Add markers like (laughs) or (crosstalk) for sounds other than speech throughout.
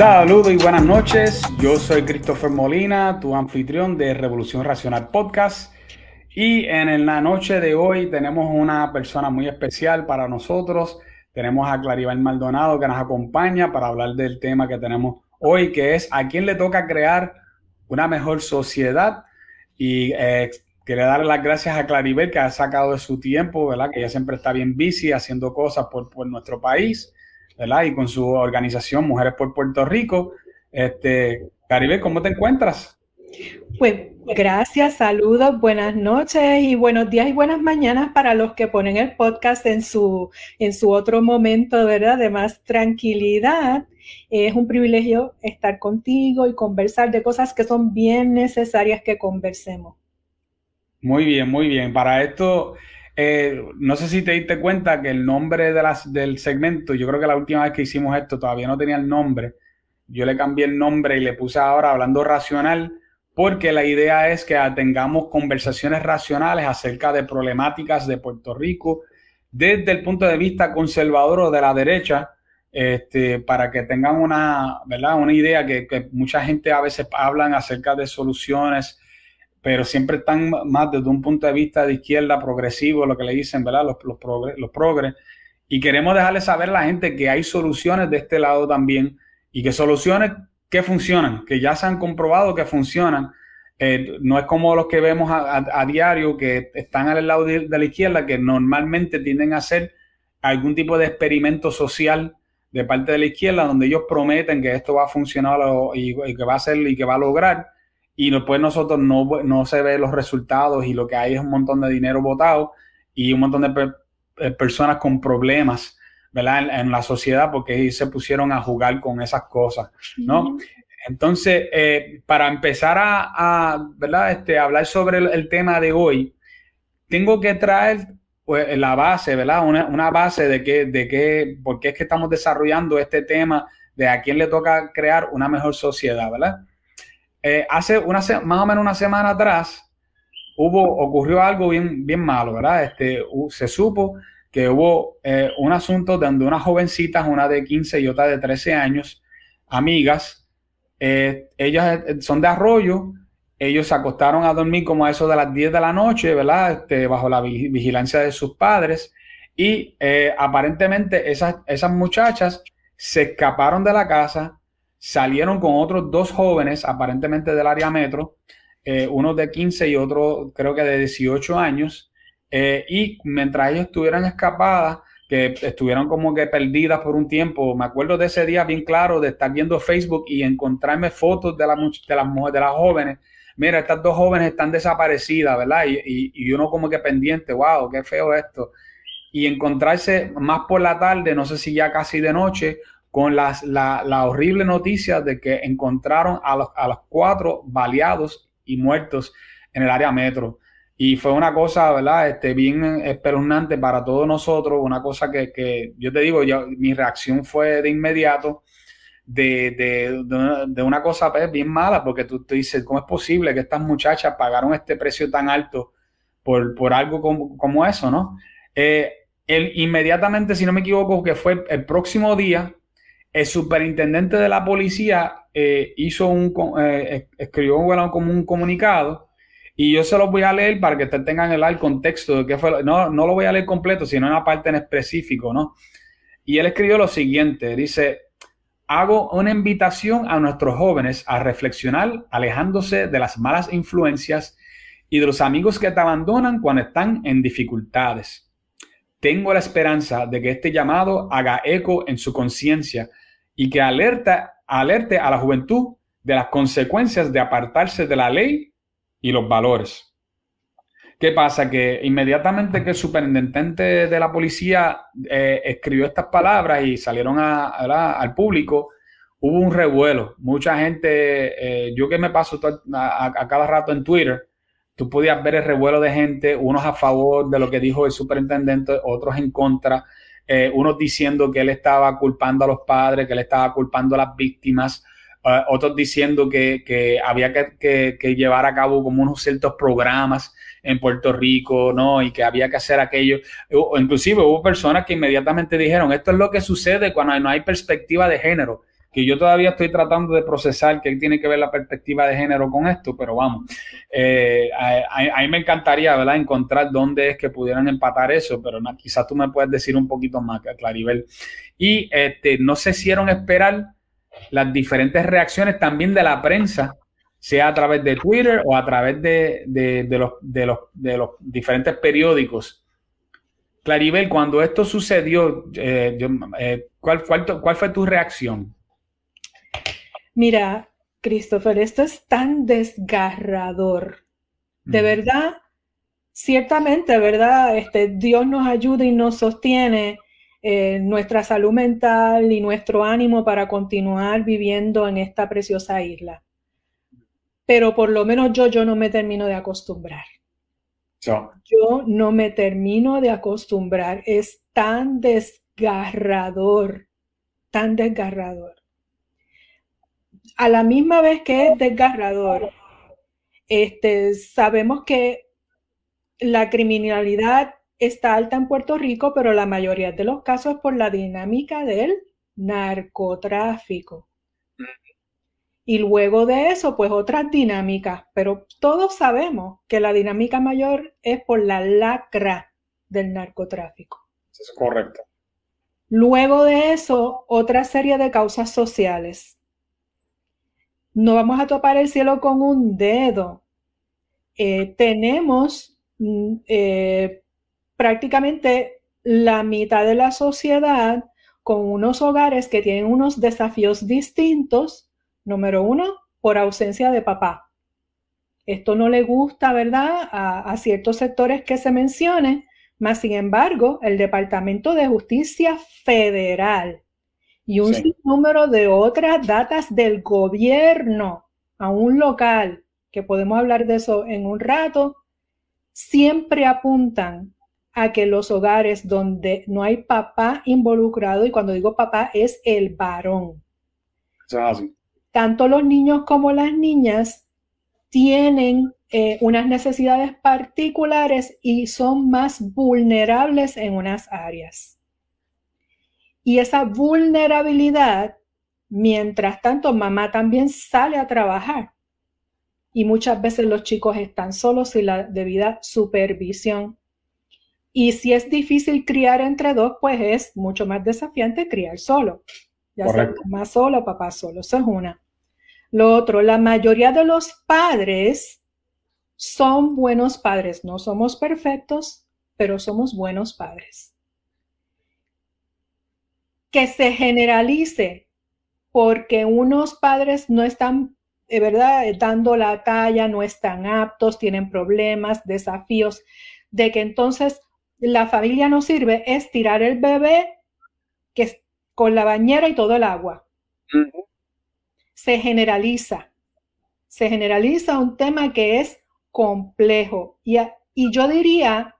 Saludos y buenas noches. Yo soy Christopher Molina, tu anfitrión de Revolución Racional Podcast. Y en la noche de hoy tenemos una persona muy especial para nosotros. Tenemos a Claribel Maldonado que nos acompaña para hablar del tema que tenemos hoy, que es a quién le toca crear una mejor sociedad. Y eh, quería darle las gracias a Claribel que ha sacado de su tiempo, ¿verdad? Que ella siempre está bien busy haciendo cosas por nuestro país. ¿Verdad? Y con su organización Mujeres por Puerto Rico. Este, Caribe, ¿cómo te encuentras? Pues gracias, saludos, buenas noches y buenos días y buenas mañanas para los que ponen el podcast en su, en su otro momento, ¿verdad? De más tranquilidad. Es un privilegio estar contigo y conversar de cosas que son bien necesarias que conversemos. Muy bien, muy bien. Para esto, eh, no sé si te diste cuenta que el nombre de las, del segmento, yo creo que la última vez que hicimos esto todavía no tenía el nombre. Yo le cambié el nombre y le puse ahora hablando racional, porque la idea es que tengamos conversaciones racionales acerca de problemáticas de Puerto Rico desde el punto de vista conservador o de la derecha, este, para que tengan una, ¿verdad? una idea que, que mucha gente a veces hablan acerca de soluciones pero siempre están más desde un punto de vista de izquierda progresivo, lo que le dicen, ¿verdad? Los, los, progres, los progres. Y queremos dejarle saber a la gente que hay soluciones de este lado también y que soluciones que funcionan, que ya se han comprobado que funcionan. Eh, no es como los que vemos a, diario que están al lado de, la izquierda, que normalmente tienden a hacer algún tipo de experimento social de parte de la izquierda, donde ellos prometen que esto va a funcionar y, y que va a ser y que va a lograr y después nosotros no, no se ve los resultados y lo que hay es un montón de dinero votado y un montón de eh, personas con problemas, ¿verdad? En, la sociedad porque se pusieron a jugar con esas cosas, ¿no? Entonces, eh, para empezar a, ¿verdad? Este, hablar sobre el, tema de hoy, tengo que traer pues, la base, ¿verdad? Una, una base de que, de que, por qué es que estamos desarrollando este tema de a quién le toca crear una mejor sociedad, ¿verdad? Eh, hace una más o menos una semana atrás hubo, ocurrió algo bien, bien malo, ¿verdad? Este, se supo que hubo eh, un asunto donde unas jovencitas, una de 15 y otra de 13 años, amigas, eh, ellas son de arroyo, ellos se acostaron a dormir como a eso de las 10 de la noche, ¿verdad? Este, bajo la vigilancia de sus padres y aparentemente esas, esas muchachas se escaparon de la casa, salieron con otros dos jóvenes, aparentemente del área metro, eh, uno de 15 y otro creo que de 18 años, eh, y mientras ellos estuvieran escapadas, que estuvieron como que perdidas por un tiempo, me acuerdo de ese día bien claro de estar viendo Facebook y encontrarme fotos de, la, de las mujeres, de las jóvenes. Mira, estas dos jóvenes están desaparecidas, ¿verdad? Y, y, y uno como que pendiente, wow, qué feo esto. Y encontrarse más por la tarde, no sé si ya casi de noche, con las, la, la, horrible noticia de que encontraron a los, a los cuatro baleados y muertos en el área metro. Y fue una cosa, ¿verdad? Este, bien espeluznante para todos nosotros, una cosa que, que yo te digo, yo, mi reacción fue de inmediato de, de, de, una cosa pues, bien mala, porque tú te dices, ¿cómo es posible que estas muchachas pagaron este precio tan alto por, por algo como, como eso, no? Eh, el, inmediatamente, si no me equivoco, que fue el próximo día, el superintendente de la policía eh, hizo un, eh, escribió como un comunicado y yo se los voy a leer para que ustedes tengan el, contexto de qué fue. No, no lo voy a leer completo, sino una parte en específico, ¿no? Y él escribió lo siguiente, dice, hago una invitación a nuestros jóvenes a reflexionar alejándose de las malas influencias y de los amigos que te abandonan cuando están en dificultades. Tengo la esperanza de que este llamado haga eco en su conciencia y que alerta, alerte a la juventud de las consecuencias de apartarse de la ley y los valores. ¿Qué pasa? Que inmediatamente que el superintendente de la policía eh, escribió estas palabras y salieron al público, hubo un revuelo. Mucha gente, eh, yo que me paso a, cada rato en Twitter, tú podías ver el revuelo de gente, unos a favor de lo que dijo el superintendente, otros en contra eh, unos diciendo que él estaba culpando a los padres, que él estaba culpando a las víctimas, eh, otros diciendo que, había que, llevar a cabo como unos ciertos programas en Puerto Rico, ¿no? Y que había que hacer aquello. inclusive hubo personas que inmediatamente dijeron, esto es lo que sucede cuando no hay perspectiva de género. Que yo todavía estoy tratando de procesar qué tiene que ver la perspectiva de género con esto, pero vamos, eh, a, mí me encantaría, ¿verdad?, encontrar dónde es que pudieran empatar eso, pero quizás tú me puedes decir un poquito más, Claribel. Y este, no se hicieron esperar las diferentes reacciones también de la prensa, sea a través de Twitter o a través de, los, de, los, de los diferentes periódicos. Claribel, cuando esto sucedió, eh, eh, ¿cuál, cuál fue tu reacción? Mira, Christopher, esto es tan desgarrador. De verdad, ciertamente, ¿verdad? Este, Dios nos ayuda y nos sostiene eh, nuestra salud mental y nuestro ánimo para continuar viviendo en esta preciosa isla. Pero por lo menos yo, yo no me termino de acostumbrar. Yo no me termino de acostumbrar. Es tan desgarrador, tan desgarrador a la misma vez que es desgarrador, este, sabemos que la criminalidad está alta en Puerto Rico, pero la mayoría de los casos es por la dinámica del narcotráfico. Y luego de eso, pues otras dinámicas, pero todos sabemos que la dinámica mayor es por la lacra del narcotráfico. Es correcto. Luego de eso, otra serie de causas sociales no vamos a topar el cielo con un dedo. Eh, tenemos mm, eh, prácticamente la mitad de la sociedad con unos hogares que tienen unos desafíos distintos. Número uno, por ausencia de papá. Esto no le gusta, ¿verdad?, a, a ciertos sectores que se mencione, mas sin embargo, el Departamento de Justicia Federal y un número de otras datas del gobierno a un local, que podemos hablar de eso en un rato, siempre apuntan a que los hogares donde no hay papá involucrado, y cuando digo papá es el varón, tanto los niños como las niñas tienen eh, unas necesidades particulares y son más vulnerables en unas áreas. Y esa vulnerabilidad, mientras tanto, mamá también sale a trabajar. Y muchas veces los chicos están solos sin la debida supervisión. Y si es difícil criar entre dos, pues es mucho más desafiante criar solo. Ya sea mamá solo, papá solo. Eso es una. Lo otro, la mayoría de los padres son buenos padres. No somos perfectos, pero somos buenos padres que se generalice porque unos padres no están, eh, ¿verdad?, dando la talla, no están aptos, tienen problemas, desafíos, de que entonces la familia no sirve, es tirar el bebé que con la bañera y todo el agua. Se generaliza, se generaliza un tema que es complejo. Y, y yo diría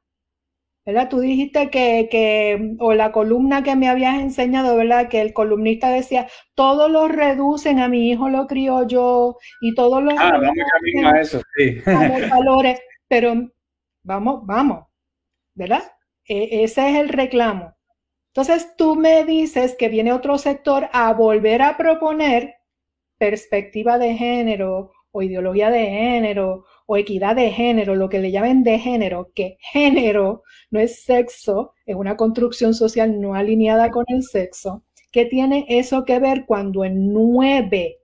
¿verdad? Tú dijiste que, o la columna que me habías enseñado, ¿verdad? Que el columnista decía, todos lo reducen, a mi hijo lo crío yo, y todos los... Ah, vamos a eso, sí. (laughs) valores, pero vamos, vamos, ¿verdad? E, ese es el reclamo. Entonces tú me dices que viene otro sector a volver a proponer perspectiva de género o ideología de género o equidad de género, lo que le llamen de género, que género no es sexo, es una construcción social no alineada con el sexo, ¿qué tiene eso que ver cuando en nueve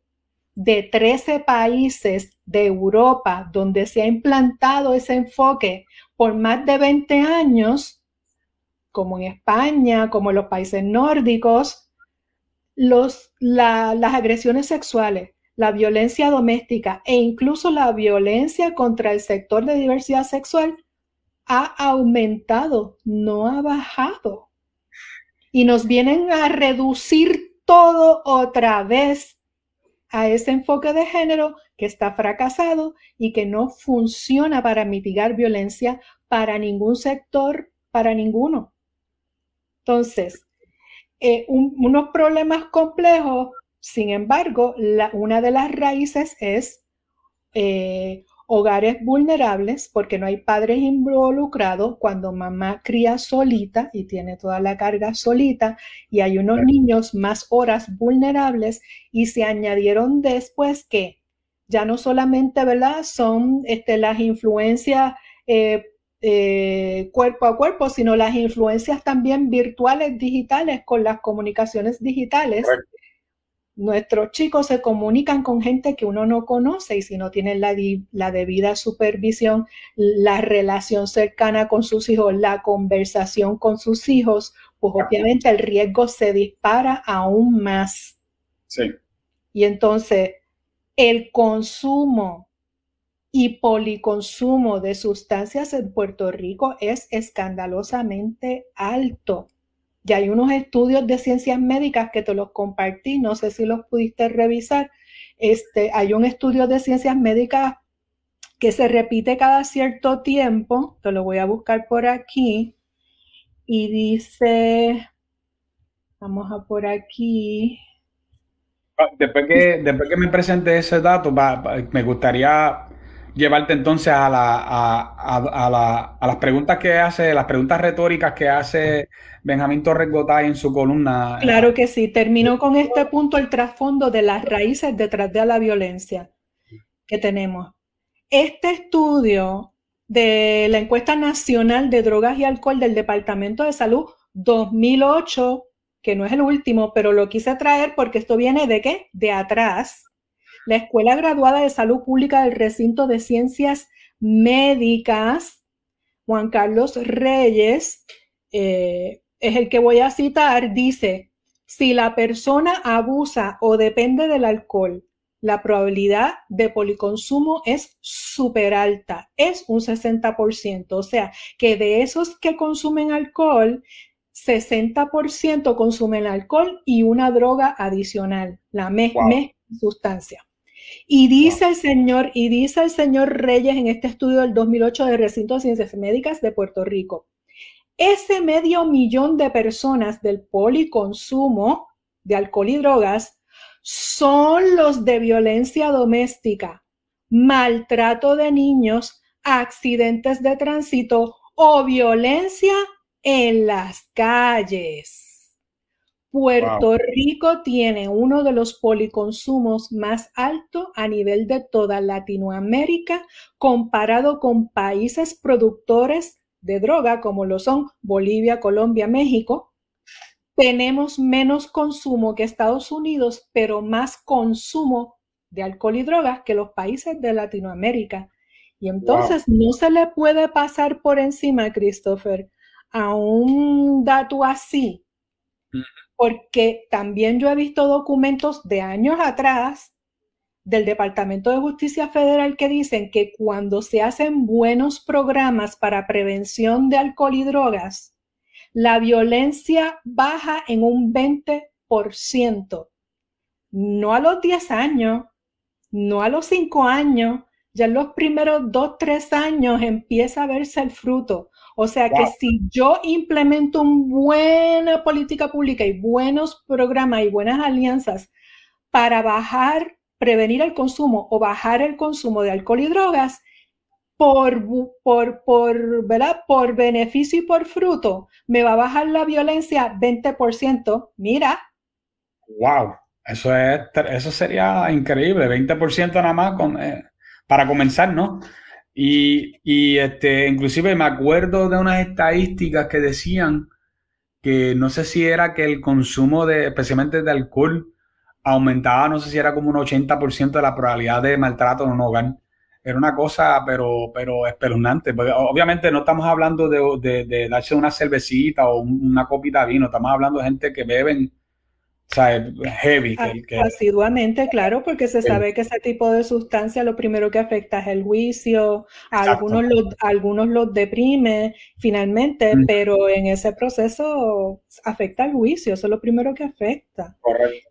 de 13 países de Europa donde se ha implantado ese enfoque por más de 20 años, como en España, como en los países nórdicos, los, las agresiones sexuales la violencia doméstica e incluso la violencia contra el sector de diversidad sexual ha aumentado, no ha bajado. Y nos vienen a reducir todo otra vez a ese enfoque de género que está fracasado y que no funciona para mitigar violencia para ningún sector, para ninguno. Entonces, eh, unos problemas complejos sin embargo, una de las raíces es eh, hogares vulnerables porque no hay padres involucrados cuando mamá cría solita y tiene toda la carga solita y hay unos niños más horas vulnerables y se añadieron después que ya no solamente, ¿verdad? Son este, las influencias eh, eh, cuerpo a cuerpo, sino las influencias también virtuales digitales con las comunicaciones digitales nuestros chicos se comunican con gente que uno no conoce y si no tienen la, la, debida supervisión, la relación cercana con sus hijos, la conversación con sus hijos, pues obviamente el riesgo se dispara aún más. Sí. Y entonces el consumo y policonsumo de sustancias en Puerto Rico es escandalosamente alto. Ya hay unos estudios de ciencias médicas que te los compartí, no sé si los pudiste revisar. Este, hay un estudio de ciencias médicas que se repite cada cierto tiempo, te lo voy a buscar por aquí, y dice, vamos a por aquí. Ah, después que, después que me presente ese dato, me gustaría llevarte entonces a, la, a, la, a, las preguntas que hace, las preguntas retóricas que hace Benjamín Torres Gotay en su columna. Claro que sí. Termino con este punto el trasfondo de las raíces detrás de la violencia que tenemos. Este estudio de la encuesta nacional de drogas y alcohol del Departamento de Salud 2008, que no es el último, pero lo quise traer porque esto viene de qué? De atrás la Escuela Graduada de Salud Pública del Recinto de Ciencias Médicas, Juan Carlos Reyes, eh, es el que voy a citar, dice, si la persona abusa o depende del alcohol, la probabilidad de policonsumo es súper alta, es un 60%. O sea, que de esos que consumen alcohol, 60% consumen alcohol y una droga adicional, la me sustancia. Y dice el señor, y dice el señor Reyes en este estudio del 2008 de Recinto de Ciencias Médicas de Puerto Rico, ese medio millón de personas del policonsumo de alcohol y drogas son los de violencia doméstica, maltrato de niños, accidentes de tránsito o violencia en las calles. Puerto Rico tiene uno de los policonsumos más altos a nivel de toda Latinoamérica comparado con países productores de droga como lo son Bolivia, Colombia, México. Tenemos menos consumo que Estados Unidos, pero más consumo de alcohol y drogas que los países de Latinoamérica. Y entonces no se le puede pasar por encima, Christopher, a un dato así porque también yo he visto documentos de años atrás del Departamento de Justicia Federal que dicen que cuando se hacen buenos programas para prevención de alcohol y drogas, la violencia baja en un 20%. No a los 10 años, no a los 5 años, ya en los primeros 2, 3 años empieza a verse el fruto. O sea que si yo implemento una buena política pública y buenos programas y buenas alianzas para bajar, prevenir el consumo o bajar el consumo de alcohol y drogas, por, por, por, ¿verdad? por beneficio y por fruto, me va a bajar la violencia 20%. Mira. Wow, eso, es, eso sería increíble, 20% nada más con, eh, para comenzar, ¿no? Y, este, inclusive me acuerdo de unas estadísticas que decían que no sé si era que el consumo de, especialmente de alcohol, aumentaba, no sé si era como un 80% de la probabilidad de maltrato en un hogar. Era una cosa, pero, pero espeluznante. obviamente no estamos hablando de, darse una cervecita o una copita de vino, estamos hablando de gente que beben o sea, heavy. Que, Asiduamente, claro, porque se sabe que ese tipo de sustancia lo primero que afecta es el juicio, algunos los, algunos los deprime finalmente, pero en ese proceso afecta el juicio, eso es lo primero que afecta. Correcto.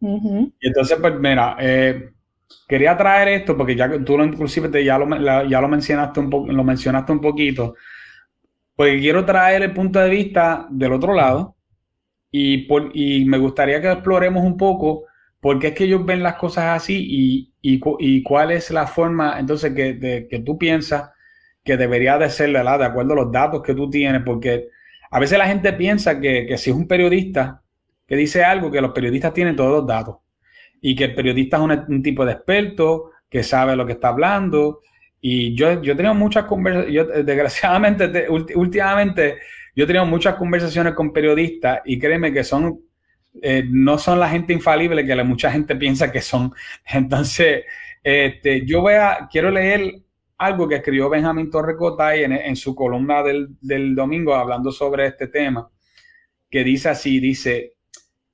Y entonces, pues mira, eh, quería traer esto porque ya tú lo, inclusive te, ya, lo, ya lo mencionaste un poco, lo mencionaste un poquito, porque quiero traer el punto de vista del otro lado y, por, y me gustaría que exploremos un poco por qué es que ellos ven las cosas así y, y, y cuál es la forma entonces que, que tú piensas que debería de ser, ¿verdad? De acuerdo a los datos que tú tienes, porque a veces la gente piensa que, que si es un periodista que dice algo, que los periodistas tienen todos los datos y que el periodista es un, tipo de experto que sabe lo que está hablando. Y yo, yo he tenido muchas conversaciones, desgraciadamente, (laughs) últimamente, yo he tenido muchas conversaciones con periodistas y créeme que son, eh, no son la gente infalible que mucha gente piensa que son. (laughs) Entonces, este, yo voy a, quiero leer algo que escribió Benjamín Torrecotay en, en su columna del, del domingo hablando sobre este tema, que dice así, dice,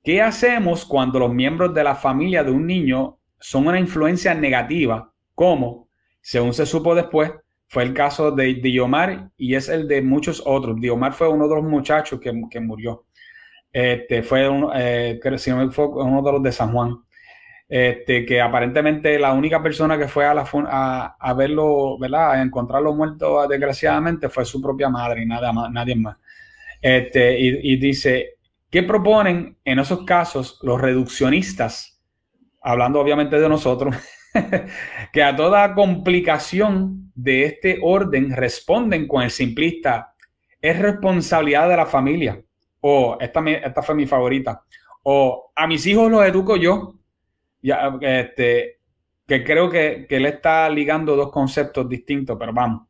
¿qué hacemos cuando los miembros de la familia de un niño son una influencia negativa? Como, según se supo después, fue el caso de Diomar y es el de muchos otros. Diomar fue uno de los muchachos que, que murió. Este, fue, uno, eh, fue uno de los de San Juan. Este, que aparentemente la única persona que fue a, la, a, a verlo, ¿verdad? A encontrarlo muerto desgraciadamente fue su propia madre y nada más, nadie más. Este, y, dice, ¿qué proponen en esos casos los reduccionistas? Hablando obviamente de nosotros, (laughs) (laughs) que a toda complicación de este orden responden con el simplista, es responsabilidad de la familia. O esta, esta fue mi favorita. O a mis hijos los educo yo ya, este, que creo que, que él está ligando dos conceptos distintos, pero vamos.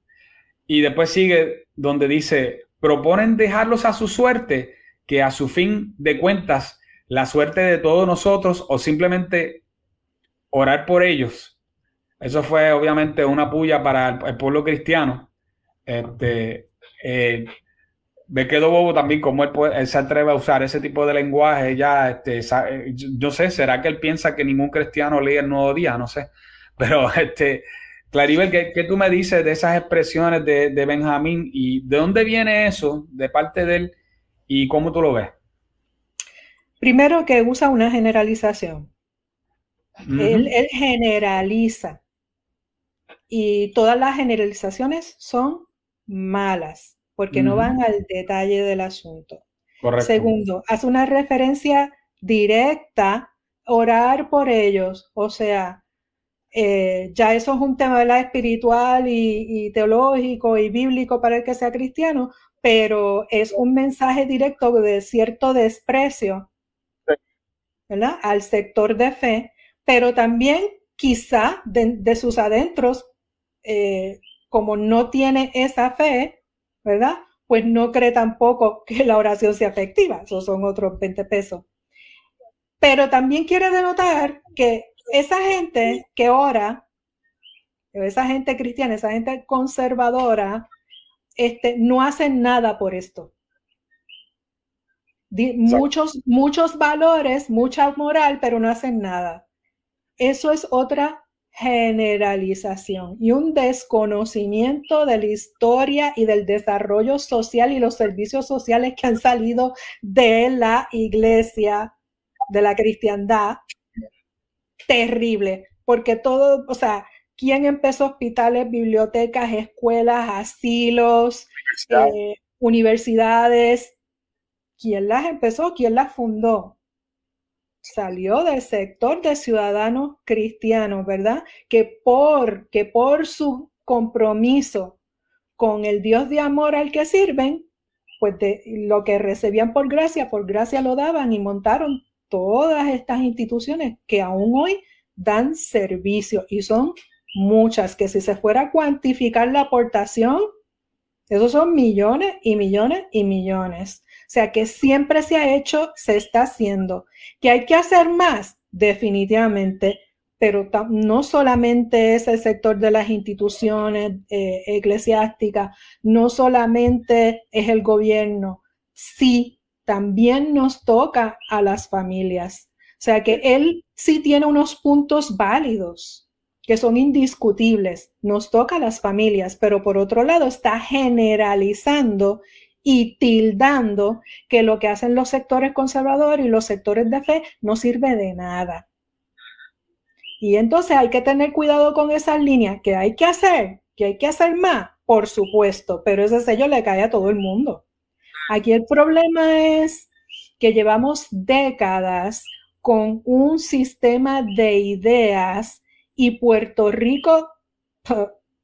Y después sigue donde dice, proponen dejarlos a su suerte, que a su fin de cuentas, la suerte de todos nosotros, o simplemente orar por ellos. Eso fue obviamente una puya para el, pueblo cristiano. Este, eh, me quedo bobo también como él, se atreve a usar ese tipo de lenguaje ya, este, yo sé, ¿será que él piensa que ningún cristiano lee el Nuevo Día? No sé, (laughs) pero este, Claribel, ¿qué, tú me dices de esas expresiones de, Benjamín y de dónde viene eso de parte de él y cómo tú lo ves? Primero que usa una generalización. Él, él generaliza. Y todas las generalizaciones son malas porque no van al detalle del asunto. Segundo, hace una referencia directa, orar por ellos, o sea, eh, ya eso es un tema espiritual y, teológico y bíblico para el que sea cristiano, pero es un mensaje directo de cierto desprecio ¿verdad? al sector de fe, pero también quizá de, sus adentros, eh, como no tiene esa fe, ¿verdad? Pues no cree tampoco que la oración sea efectiva, esos son otros 20 pesos. Pero también quiere denotar que esa gente que ora, esa gente cristiana, esa gente conservadora, este, no hacen nada por esto. Muchos, muchos valores, mucha moral, pero no hacen nada. Eso es otra generalización y un desconocimiento de la historia y del desarrollo social y los servicios sociales que han salido de la iglesia, de la cristiandad, terrible, porque todo, o sea, ¿quién empezó hospitales, bibliotecas, escuelas, asilos, eh, universidades? ¿Quién las empezó? ¿Quién las fundó? Salió del sector de ciudadanos cristianos, ¿verdad? Que por, que por su compromiso con el Dios de amor al que sirven, pues de lo que recibían por gracia, por gracia lo daban y montaron todas estas instituciones que aún hoy dan servicio y son muchas, que si se fuera a cuantificar la aportación, esos son millones y millones y millones. Sea que siempre se ha hecho, se está haciendo. ¿Que hay que hacer más? Definitivamente, pero no solamente es el sector de las instituciones eh, eclesiásticas, no solamente es el gobierno, sí, también nos toca a las familias. O sea que él sí tiene unos puntos válidos que son indiscutibles. Nos toca a las familias, pero por otro lado está generalizando y tildando que lo que hacen los sectores conservadores y los sectores de fe no sirve de nada. Y entonces hay que tener cuidado con esas líneas, que hay que hacer, que hay que hacer más, por supuesto, pero ese sello le cae a todo el mundo. Aquí el problema es que llevamos décadas con un sistema de ideas y Puerto Rico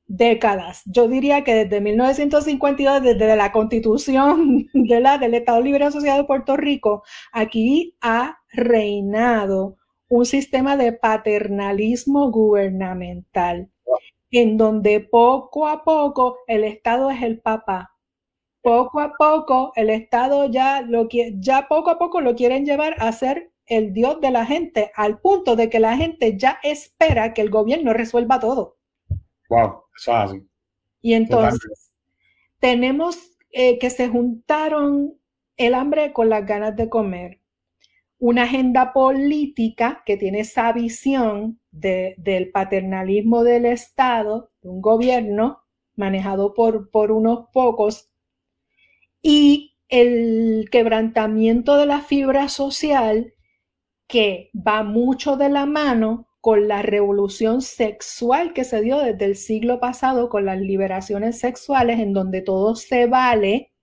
décadas. Yo diría que desde 1952, desde la constitución (laughs) de la, del Estado Libre Asociado de Puerto Rico, aquí ha reinado un sistema de paternalismo gubernamental, en donde poco a poco el Estado es el papá. Poco a poco el Estado ya lo ya poco a poco lo quieren llevar a ser el Dios de la gente, al punto de que la gente ya espera que el gobierno resuelva todo. Wow, eso es así. Y entonces tenemos eh, que se juntaron el hambre con las ganas de comer. Una agenda política que tiene esa visión del paternalismo del Estado, de un gobierno manejado por, por unos pocos, y el quebrantamiento de la fibra social que va mucho de la mano con la revolución sexual que se dio desde el siglo pasado con las liberaciones sexuales en donde todo se vale,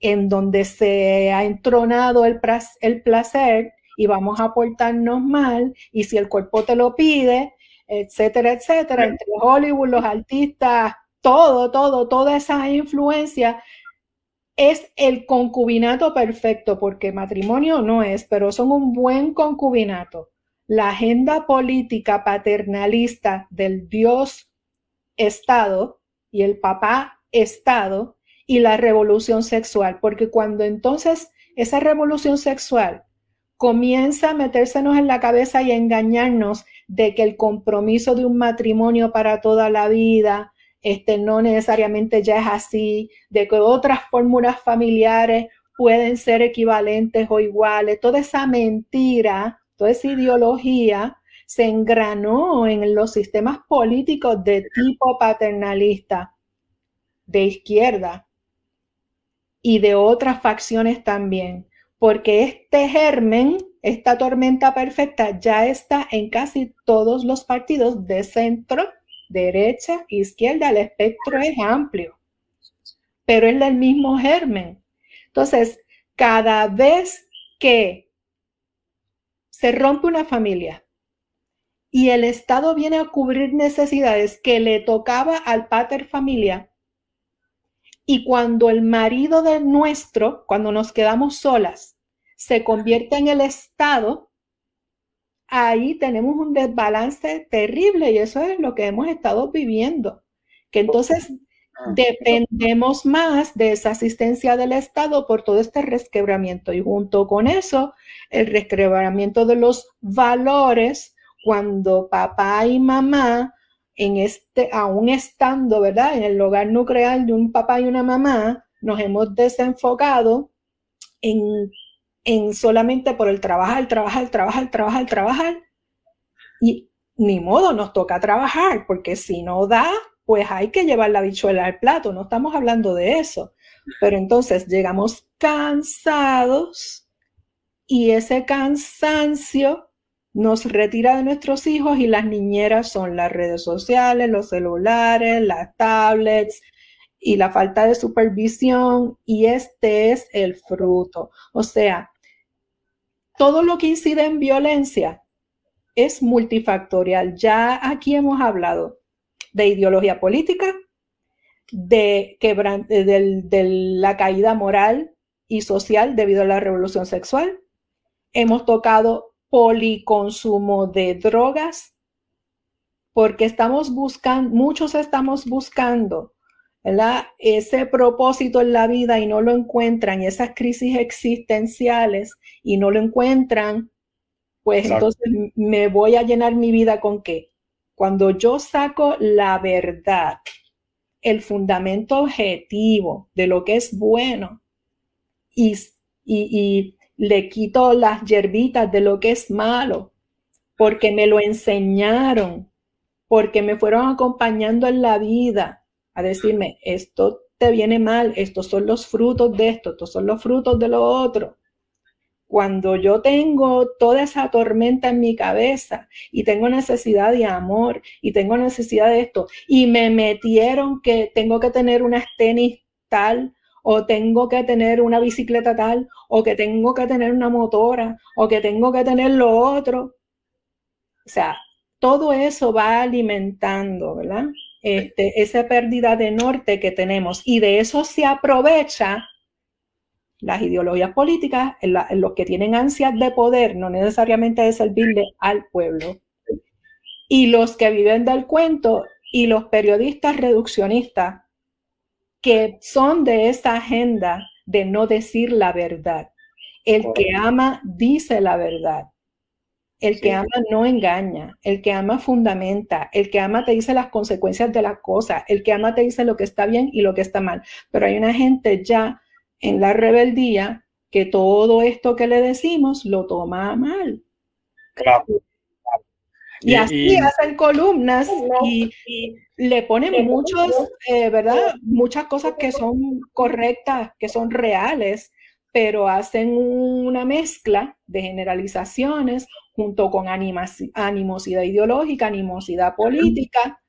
en donde se ha entronado el, el placer y vamos a portarnos mal y si el cuerpo te lo pide, etcétera, etcétera, entre Hollywood, los artistas, todo, todo, toda esa influencia es el concubinato perfecto, porque matrimonio no es, pero son un buen concubinato la agenda política paternalista del Dios Estado y el papá Estado y la revolución sexual, porque cuando entonces esa revolución sexual comienza a metérsenos en la cabeza y a engañarnos de que el compromiso de un matrimonio para toda la vida, este no necesariamente ya es así, de que otras fórmulas familiares pueden ser equivalentes o iguales, toda esa mentira esa ideología se engranó en los sistemas políticos de tipo paternalista, de izquierda y de otras facciones también, porque este germen, esta tormenta perfecta ya está en casi todos los partidos de centro, derecha, izquierda, el espectro es amplio, pero es el mismo germen. Entonces, cada vez que se rompe una familia y el Estado viene a cubrir necesidades que le tocaba al pater familia, y cuando el marido de nuestro, cuando nos quedamos solas, se convierte en el Estado, ahí tenemos un desbalance terrible y eso es lo que hemos estado viviendo. Que entonces. Dependemos más de esa asistencia del Estado por todo este resquebramiento y junto con eso, el resquebramiento de los valores cuando papá y mamá en este, aún estando, ¿verdad? En el hogar nuclear de un papá y una mamá, nos hemos desenfocado en, en solamente por el trabajar, trabajar, trabajar, trabajar, trabajar. Y ni modo, nos toca trabajar, porque si no da, pues hay que llevar la bichuela al plato, no estamos hablando de eso. Pero entonces llegamos cansados y ese cansancio nos retira de nuestros hijos y las niñeras son las redes sociales, los celulares, las tablets y la falta de supervisión y este es el fruto. O sea, todo lo que incide en violencia es multifactorial. Ya aquí hemos hablado de ideología política, de, de, la caída moral y social debido a la revolución sexual. Hemos tocado policonsumo de drogas, porque estamos buscando, muchos estamos buscando ese propósito en la vida y no lo encuentran, esas crisis existenciales y no lo encuentran, pues entonces me voy a llenar mi vida con qué? Cuando yo saco la verdad, el fundamento objetivo de lo que es bueno y, y, le quito las hierbitas de lo que es malo, porque me lo enseñaron, porque me fueron acompañando en la vida a decirme, esto te viene mal, estos son los frutos de esto, estos son los frutos de lo otro cuando yo tengo toda esa tormenta en mi cabeza y tengo necesidad de amor y tengo necesidad de esto y me metieron que tengo que tener unas tenis tal o tengo que tener una bicicleta tal o que tengo que tener una motora o que tengo que tener lo otro. O sea, todo eso va alimentando, ¿verdad? Este, esa pérdida de norte que tenemos y de eso se aprovecha las ideologías políticas, en, los que tienen ansias de poder, no necesariamente de servirle al pueblo, y los que viven del cuento y los periodistas reduccionistas que son de esa agenda de no decir la verdad. El que ama dice la verdad. El que ama no engaña, el que ama fundamenta, el que ama te dice las consecuencias de las cosas, el que ama te dice lo que está bien y lo que está mal. Pero hay una gente ya en la rebeldía que todo esto que le decimos lo toma mal. Claro. Y, así hacen columnas y, le ponen muchos, eh, ¿verdad? Muchas cosas que son correctas, que son reales, pero hacen una mezcla de generalizaciones junto con animosidad ideológica, animosidad política,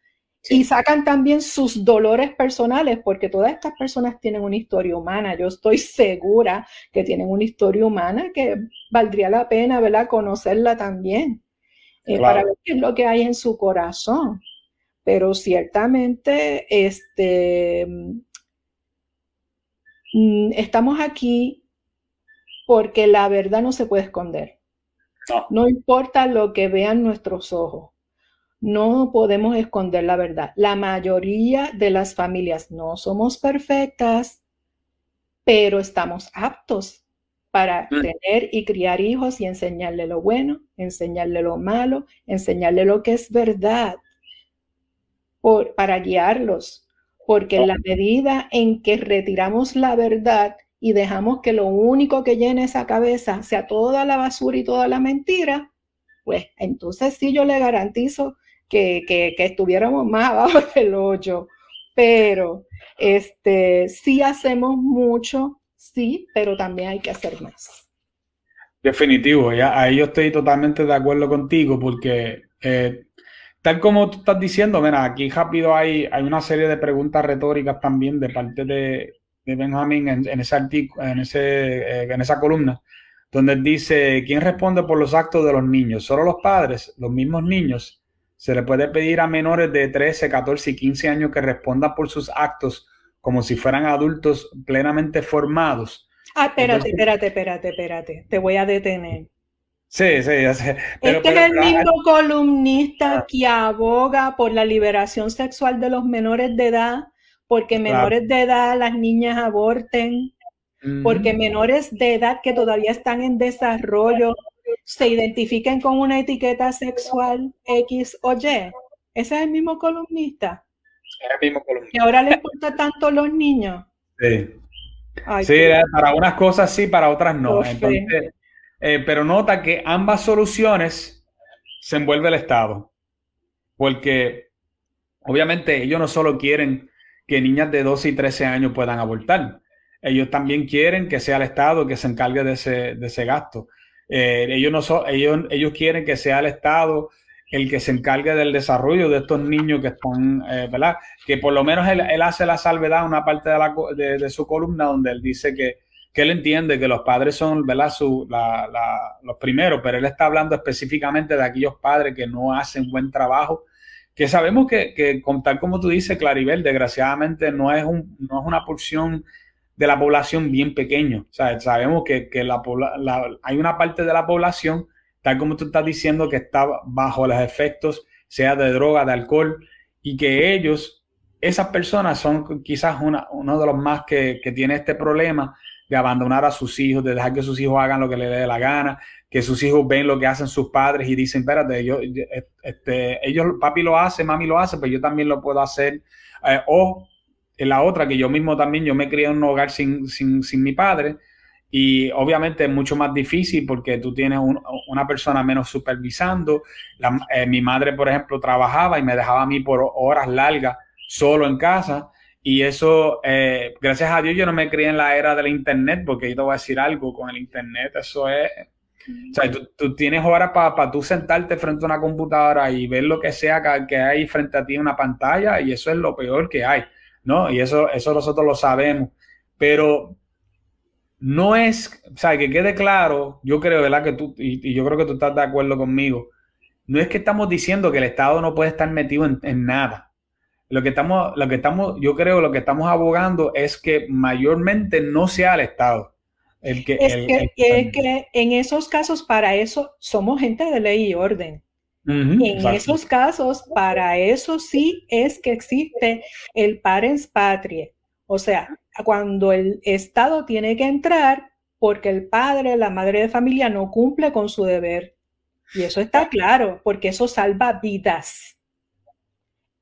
y sacan también sus dolores personales, porque todas estas personas tienen una historia humana. Yo estoy segura que tienen una historia humana que valdría la pena, ¿verdad? Conocerla también, eh, para ver qué es lo que hay en su corazón. Pero ciertamente, este, mm, estamos aquí porque la verdad no se puede esconder. no importa lo que vean nuestros ojos no podemos esconder la verdad. La mayoría de las familias no somos perfectas, pero estamos aptos para mm. tener y criar hijos y enseñarle lo bueno, enseñarle lo malo, enseñarle lo que es verdad, para guiarlos. Porque en la medida en que retiramos la verdad y dejamos que lo único que llene esa cabeza sea toda la basura y toda la mentira, pues entonces sí yo le garantizo que, estuviéramos más (laughs) abajo del hoyo. Pero este, sí hacemos mucho, sí, pero también hay que hacer más. Definitivo, ya, ahí yo estoy totalmente de acuerdo contigo porque eh, tal como tú estás diciendo, mira, aquí rápido hay, hay una serie de preguntas retóricas también de parte de, de Benjamin en, ese artículo, en, ese, eh, en esa columna, donde dice, ¿quién responde por los actos de los niños? ¿Solo los padres? ¿Los mismos niños? Se le puede pedir a menores de 13, 14 y 15 años que respondan por sus actos como si fueran adultos plenamente formados. Ah, espérate, espérate, espérate, espérate. Te voy a detener. Sí, sí, ya sé. este es el mismo columnista ah. que aboga por la liberación sexual de los menores de edad, porque menores de edad las niñas aborten, porque menores de edad que todavía están en desarrollo se identifiquen con una etiqueta sexual X o Y. Ese es el mismo columnista. Es el mismo columnista. Y ahora les importa tanto los niños. Sí. sí, para unas cosas sí, para otras no. Eh, pero nota que ambas soluciones se envuelve el Estado. Porque obviamente ellos no solo quieren que niñas de 12 y 13 años puedan abortar, ellos también quieren que sea el Estado que se encargue de ese, de ese gasto. Eh, ellos, no son, ellos, ellos quieren que sea el Estado el que se encargue del desarrollo de estos niños que están, eh, ¿verdad? Que por lo menos él, hace la salvedad, una parte de, la, de, su columna donde él dice que, que, él entiende que los padres son, ¿verdad? Su, la, los primeros, pero él está hablando específicamente de aquellos padres que no hacen buen trabajo, que sabemos que, que tal como tú dices, Claribel, desgraciadamente no es, un, no es una porción de la población bien pequeño. sabemos que, la, hay una parte de la población, tal como tú estás diciendo, que está bajo los efectos, sea de droga, de alcohol, y que ellos, esas personas son quizás una, uno de los más que, que tiene este problema de abandonar a sus hijos, de dejar que sus hijos hagan lo que les dé la gana, que sus hijos ven lo que hacen sus padres y dicen, espérate, yo, este, ellos, papi lo hace, mami lo hace, pues yo también lo puedo hacer. Eh, o la otra, que yo mismo también, yo me crié en un hogar sin, sin, sin mi padre y obviamente es mucho más difícil porque tú tienes una persona menos supervisando. Eh, mi madre, por ejemplo, trabajaba y me dejaba a mí por horas largas solo en casa. Y eso, eh, gracias a Dios, yo no me crié en la era del Internet, porque yo te voy a decir algo, con el Internet eso es... O sea, tú, tú tienes horas para pa tú sentarte frente a una computadora y ver lo que sea que, que hay frente a ti en una pantalla y eso es lo peor que hay. ¿No? Y eso, eso nosotros lo sabemos. Pero no es, o sea, que quede claro, yo creo, ¿verdad? Que tú, y, yo creo que tú estás de acuerdo conmigo, no es que estamos diciendo que el Estado no puede estar metido en, nada. Lo que estamos, lo que estamos, yo creo, lo que estamos abogando es que mayormente no sea el Estado. El que, es, que, que en esos casos, para eso, somos gente de ley y orden. En esos casos, para eso sí es que existe el parens patrie. O sea, cuando el Estado tiene que entrar porque el padre, la madre de familia no cumple con su deber. Y eso está claro, porque eso salva vidas.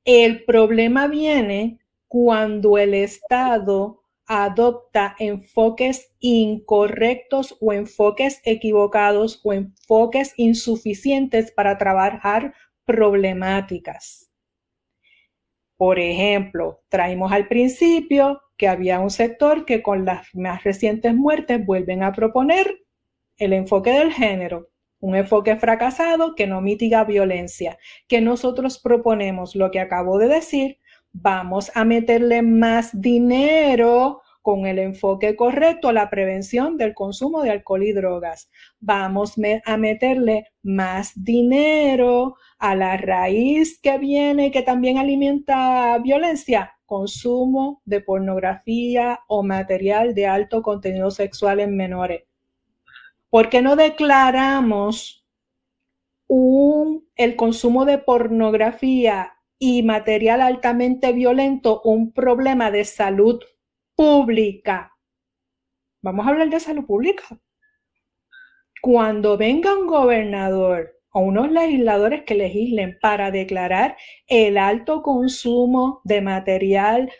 El problema viene cuando el Estado adopta enfoques incorrectos o enfoques equivocados o enfoques insuficientes para trabajar problemáticas. Por ejemplo, traímos al principio que había un sector que con las más recientes muertes vuelven a proponer el enfoque del género, un enfoque fracasado que no mitiga violencia, que nosotros proponemos lo que acabo de decir, vamos a meterle más dinero con el enfoque correcto a la prevención del consumo de alcohol y drogas. Vamos a meterle más dinero a la raíz que viene, que también alimenta violencia, consumo de pornografía o material de alto contenido sexual en menores. ¿Por qué no declaramos el consumo de pornografía y material altamente violento un problema de salud pública? Vamos a hablar de salud pública. Cuando venga un gobernador o unos legisladores que legislen para declarar el alto consumo de material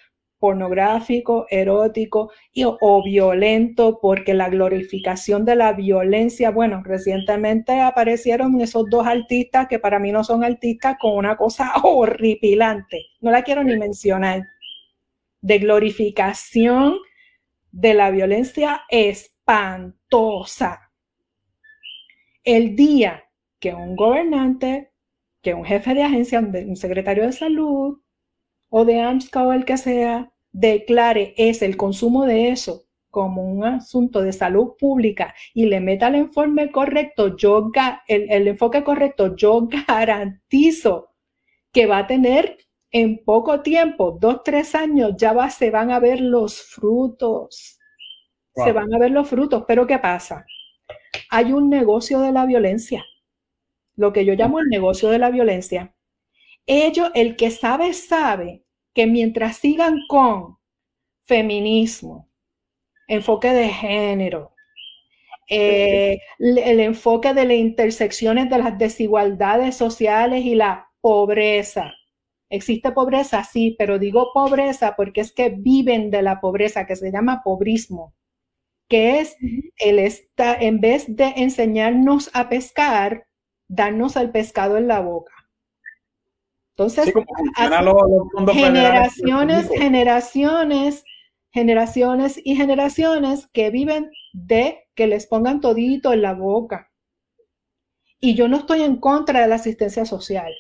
pornográfico, erótico y, o violento, porque la glorificación de la violencia, bueno, recientemente aparecieron esos dos artistas que para mí no son artistas con una cosa (laughs) horripilante, no la quiero ni mencionar, de glorificación de la violencia espantosa. El día que un gobernante, que un jefe de agencia, un secretario de salud o de AMSCA o el que sea, declare es el consumo de eso como un asunto de salud pública y le meta el informe correcto, yo el, el enfoque correcto, yo garantizo que va a tener en poco tiempo, dos, tres años, ya va, se van a ver los frutos. Se van a ver los frutos. Pero ¿qué pasa? Hay un negocio de la violencia lo que yo llamo el negocio de la violencia. Ellos, el que sabe, sabe que mientras sigan con feminismo, enfoque de género, eh, el enfoque de las intersecciones de las desigualdades sociales y la pobreza. ¿Existe pobreza? Sí, pero digo pobreza porque es que viven de la pobreza, que se llama pobrismo, que es el esta, en vez de enseñarnos a pescar, darnos el pescado en la boca. Entonces, generaciones, generaciones, generaciones y generaciones que viven de que les pongan todito en la boca. Y yo no estoy en contra de la asistencia social.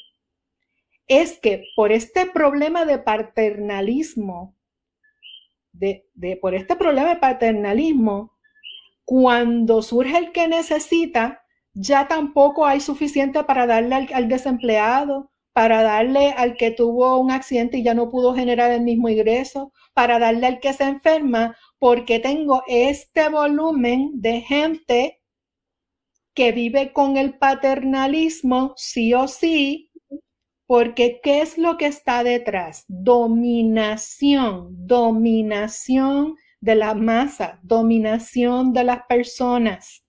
Es que por este problema de paternalismo, de, de, por este problema de paternalismo, cuando surge el que necesita, ya tampoco hay suficiente para darle al, desempleado, para darle al que tuvo un accidente y ya no pudo generar el mismo ingreso, para darle al que se enferma, porque tengo este volumen de gente que vive con el paternalismo sí o sí, porque ¿qué es lo que está detrás? Dominación, dominación de la masa, dominación de las personas.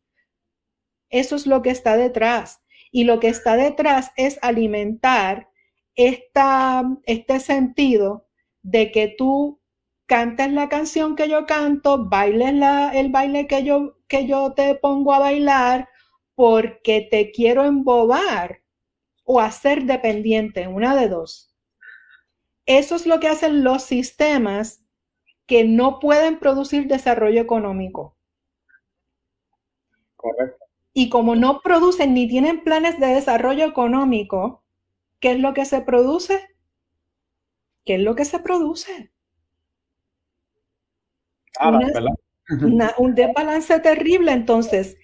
Eso es lo que está detrás. Y lo que está detrás es alimentar esta, este sentido de que tú cantes la canción que yo canto, bailes la, el baile que yo, que yo te pongo a bailar porque te quiero embobar o hacer dependiente, una de dos. Eso es lo que hacen los sistemas que no pueden producir desarrollo económico. Correcto. Y como no producen ni tienen planes de desarrollo económico, ¿qué es lo que se produce? ¿Qué es lo que se produce? un desbalance terrible entonces,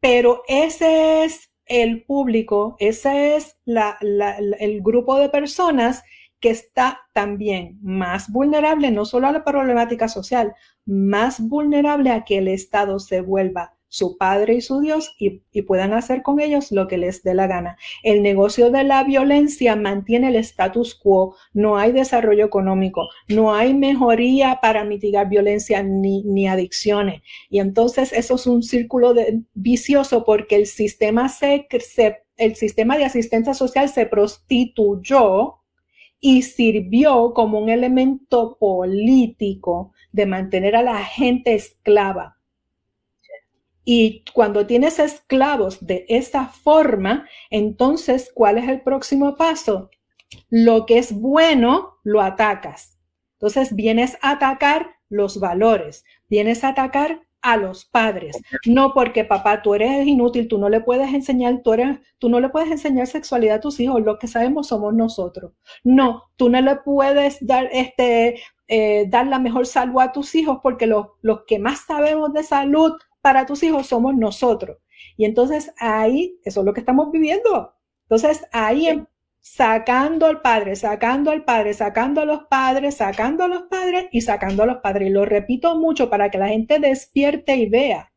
pero ese es el público, ese es el grupo de personas que está también más vulnerable, no solo a la problemática social, más vulnerable a que el Estado se vuelva su Padre y su Dios y, puedan hacer con ellos lo que les dé la gana. El negocio de la violencia mantiene el status quo, no hay desarrollo económico, no hay mejoría para mitigar violencia ni, adicciones. Y entonces eso es un círculo vicioso porque el sistema, se, el sistema de asistencia social se prostituyó y sirvió como un elemento político de mantener a la gente esclava y cuando tienes esclavos de esa forma, entonces, ¿cuál es el próximo paso? Lo que es bueno, lo atacas. Entonces, vienes a atacar los valores, vienes a atacar a los padres. No porque papá, tú eres inútil, tú no le puedes enseñar, tú, eres, tú no le puedes enseñar sexualidad a tus hijos, lo que sabemos somos nosotros. No, tú no le puedes dar, este, eh, dar la mejor salud a tus hijos porque los, los que más sabemos de salud para tus hijos somos nosotros. Y entonces ahí, eso es lo que estamos viviendo. Entonces ahí sacando al padre, sacando al padre, sacando a los padres, sacando a los padres y sacando a los padres. Y lo repito mucho para que la gente despierte y vea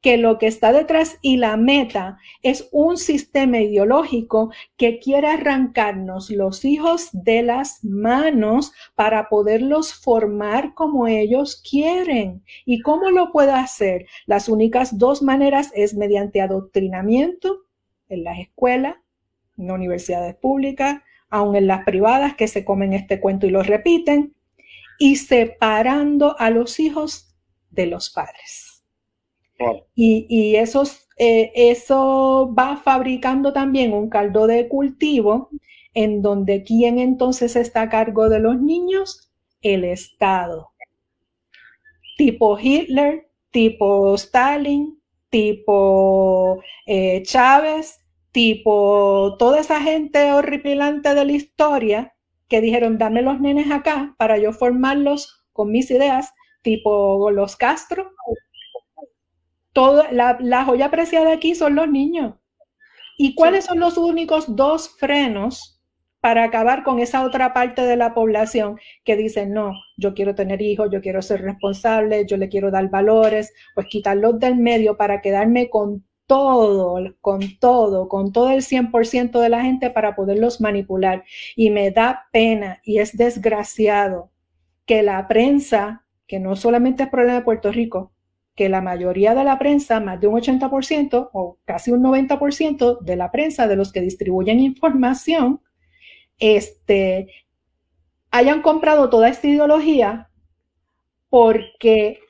que lo que está detrás y la meta es un sistema ideológico que quiere arrancarnos los hijos de las manos para poderlos formar como ellos quieren. ¿Y cómo lo puede hacer? Las únicas dos maneras es mediante adoctrinamiento en las escuelas, en universidades públicas, aun en las privadas que se comen este cuento y lo repiten, y separando a los hijos de los padres. Y, eh, eso va fabricando también un caldo de cultivo en donde quién entonces está a cargo de los niños? El Estado. Tipo Hitler, tipo Stalin, tipo eh, Chávez, tipo toda esa gente horripilante de la historia que dijeron, dame los nenes acá para yo formarlos con mis ideas, tipo los Castro, todo, la, joya apreciada aquí son los niños. ¿Y cuáles son los únicos dos frenos para acabar con esa otra parte de la población que dice, no, yo quiero tener hijos, yo quiero ser responsable, yo le quiero dar valores, pues quitarlos del medio para quedarme con todo, con todo, con todo el 100% de la gente para poderlos manipular. Y me da pena y es desgraciado que la prensa, que no solamente es problema de Puerto Rico, que la mayoría de la prensa, más de un 80% o casi un 90% de la prensa, de los que distribuyen información, este, hayan comprado toda esta ideología porque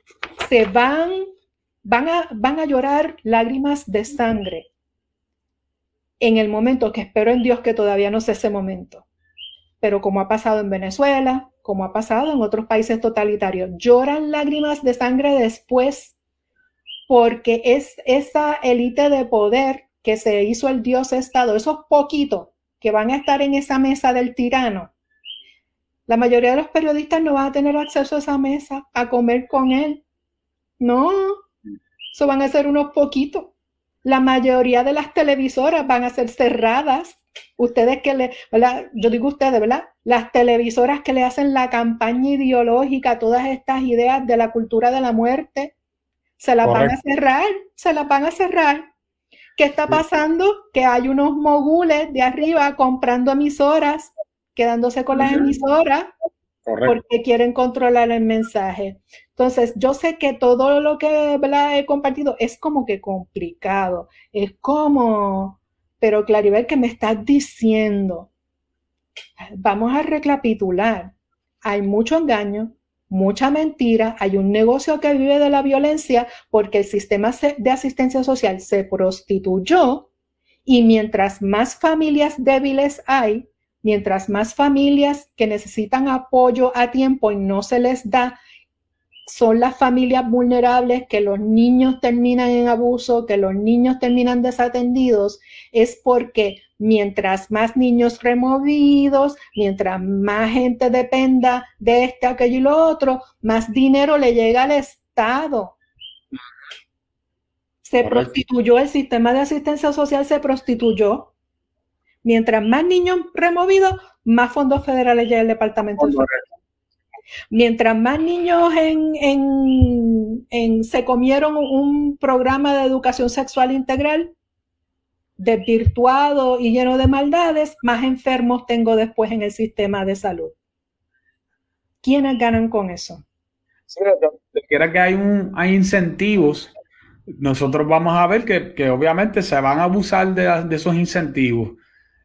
se van, van a, van a llorar lágrimas de sangre en el momento que espero en Dios que todavía no sea ese momento. Pero como ha pasado en Venezuela, como ha pasado en otros países totalitarios, lloran lágrimas de sangre después porque es esa élite de poder que se hizo el Dios Estado, esos poquitos que van a estar en esa mesa del tirano. La mayoría de los periodistas no van a tener acceso a esa mesa a comer con él. No, eso van a ser unos poquitos. La mayoría de las televisoras van a ser cerradas. Ustedes que le. Yo digo ustedes, ¿verdad? Las televisoras que le hacen la campaña ideológica, todas estas ideas de la cultura de la muerte, se la van a cerrar, se la van a cerrar. ¿Qué está pasando? Que hay unos mogules de arriba comprando emisoras, quedándose con las emisoras, porque quieren controlar el mensaje. Entonces, yo sé que todo lo que he compartido es como que complicado, es como, pero Claribel, ¿qué me estás diciendo? Vamos a recapitular. Hay mucho engaño, mucha mentira, hay un negocio que vive de la violencia porque el sistema de asistencia social se prostituyó y mientras más familias débiles hay, mientras más familias que necesitan apoyo a tiempo y no se les da, son las familias vulnerables que los niños terminan en abuso, que los niños terminan desatendidos, es porque mientras más niños removidos, mientras más gente dependa de este, aquello y lo otro, más dinero le llega al Estado. Se prostituyó, el sistema de asistencia social se prostituyó. Mientras más niños removidos, más fondos federales llega el Departamento de Mientras más niños en, se comieron un programa de educación sexual integral desvirtuado y lleno de maldades, más enfermos tengo después en el sistema de salud. ¿Quiénes ganan con eso? Sí, quiera que hay, hay incentivos, nosotros vamos a ver que, obviamente se van a abusar de, esos incentivos.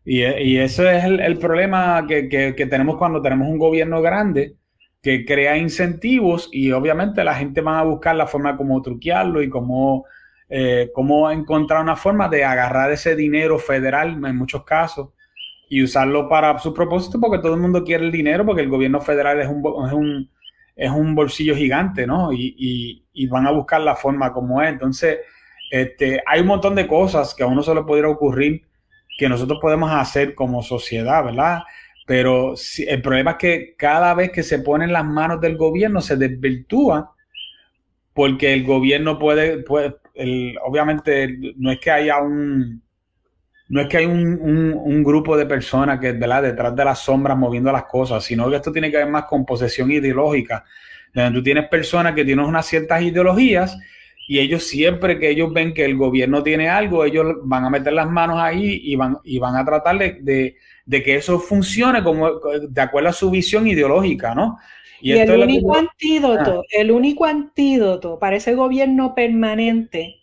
Y, y, ese es el, problema que, que, tenemos cuando tenemos un gobierno grande que crea incentivos y obviamente la gente va a buscar la forma de cómo truquearlo y cómo, eh, cómo encontrar una forma de agarrar ese dinero federal en muchos casos y usarlo para su propósito porque todo el mundo quiere el dinero porque el gobierno federal es un, es un, es un bolsillo gigante, ¿no? Y, y, van a buscar la forma como es. Entonces, este, hay un montón de cosas que a uno se le pudiera ocurrir que nosotros podemos hacer como sociedad, ¿verdad? Pero el problema es que cada vez que se pone en las manos del gobierno se desvirtúa porque el gobierno puede obviamente no es que haya un, no es que hay un, grupo de personas que ¿verdad? detrás de las sombras moviendo las cosas, sino que esto tiene que ver más con posesión ideológica, donde tú tienes personas que tienen unas ciertas ideologías y ellos siempre que ellos ven que el gobierno tiene algo, ellos van a meter las manos ahí y van, y van a tratar de, que eso funcione como de acuerdo a su visión ideológica, ¿no? Y, el único antídoto, ah. el único antídoto para ese gobierno permanente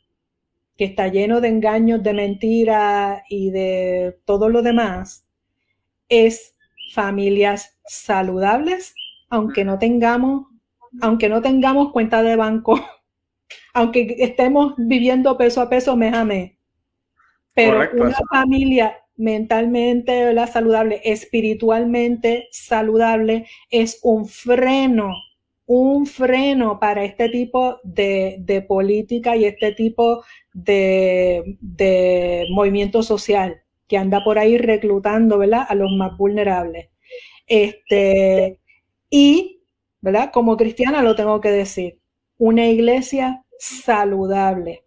que está lleno de engaños, de mentiras y de todo lo demás, es familias saludables, aunque no tengamos, aunque no tengamos cuenta de banco, (laughs) aunque estemos viviendo peso a peso mes a mes. Pero una familia mentalmente saludable, espiritualmente saludable, es un freno un freno para este tipo de, política y este tipo de, movimiento social que anda por ahí reclutando ¿verdad? a los más vulnerables. Este, y, ¿verdad? como cristiana lo tengo que decir, una iglesia saludable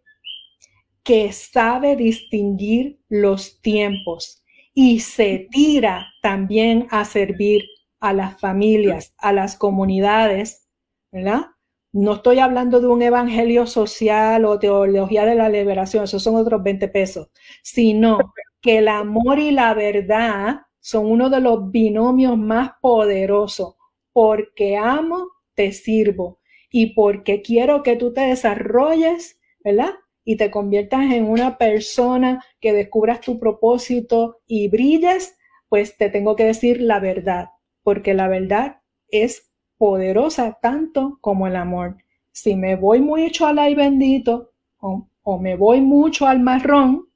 que sabe distinguir los tiempos y se tira también a servir a las familias, a las comunidades ¿verdad? No estoy hablando de un evangelio social o teología de la liberación, esos son otros 20 pesos, sino que el amor y la verdad son uno de los binomios más poderosos. Porque amo, te sirvo. Y porque quiero que tú te desarrolles, ¿verdad? Y te conviertas en una persona que descubras tu propósito y brilles, pues te tengo que decir la verdad. Porque la verdad es poderosa tanto como el amor. Si me voy mucho al ay bendito o, me voy mucho al marrón,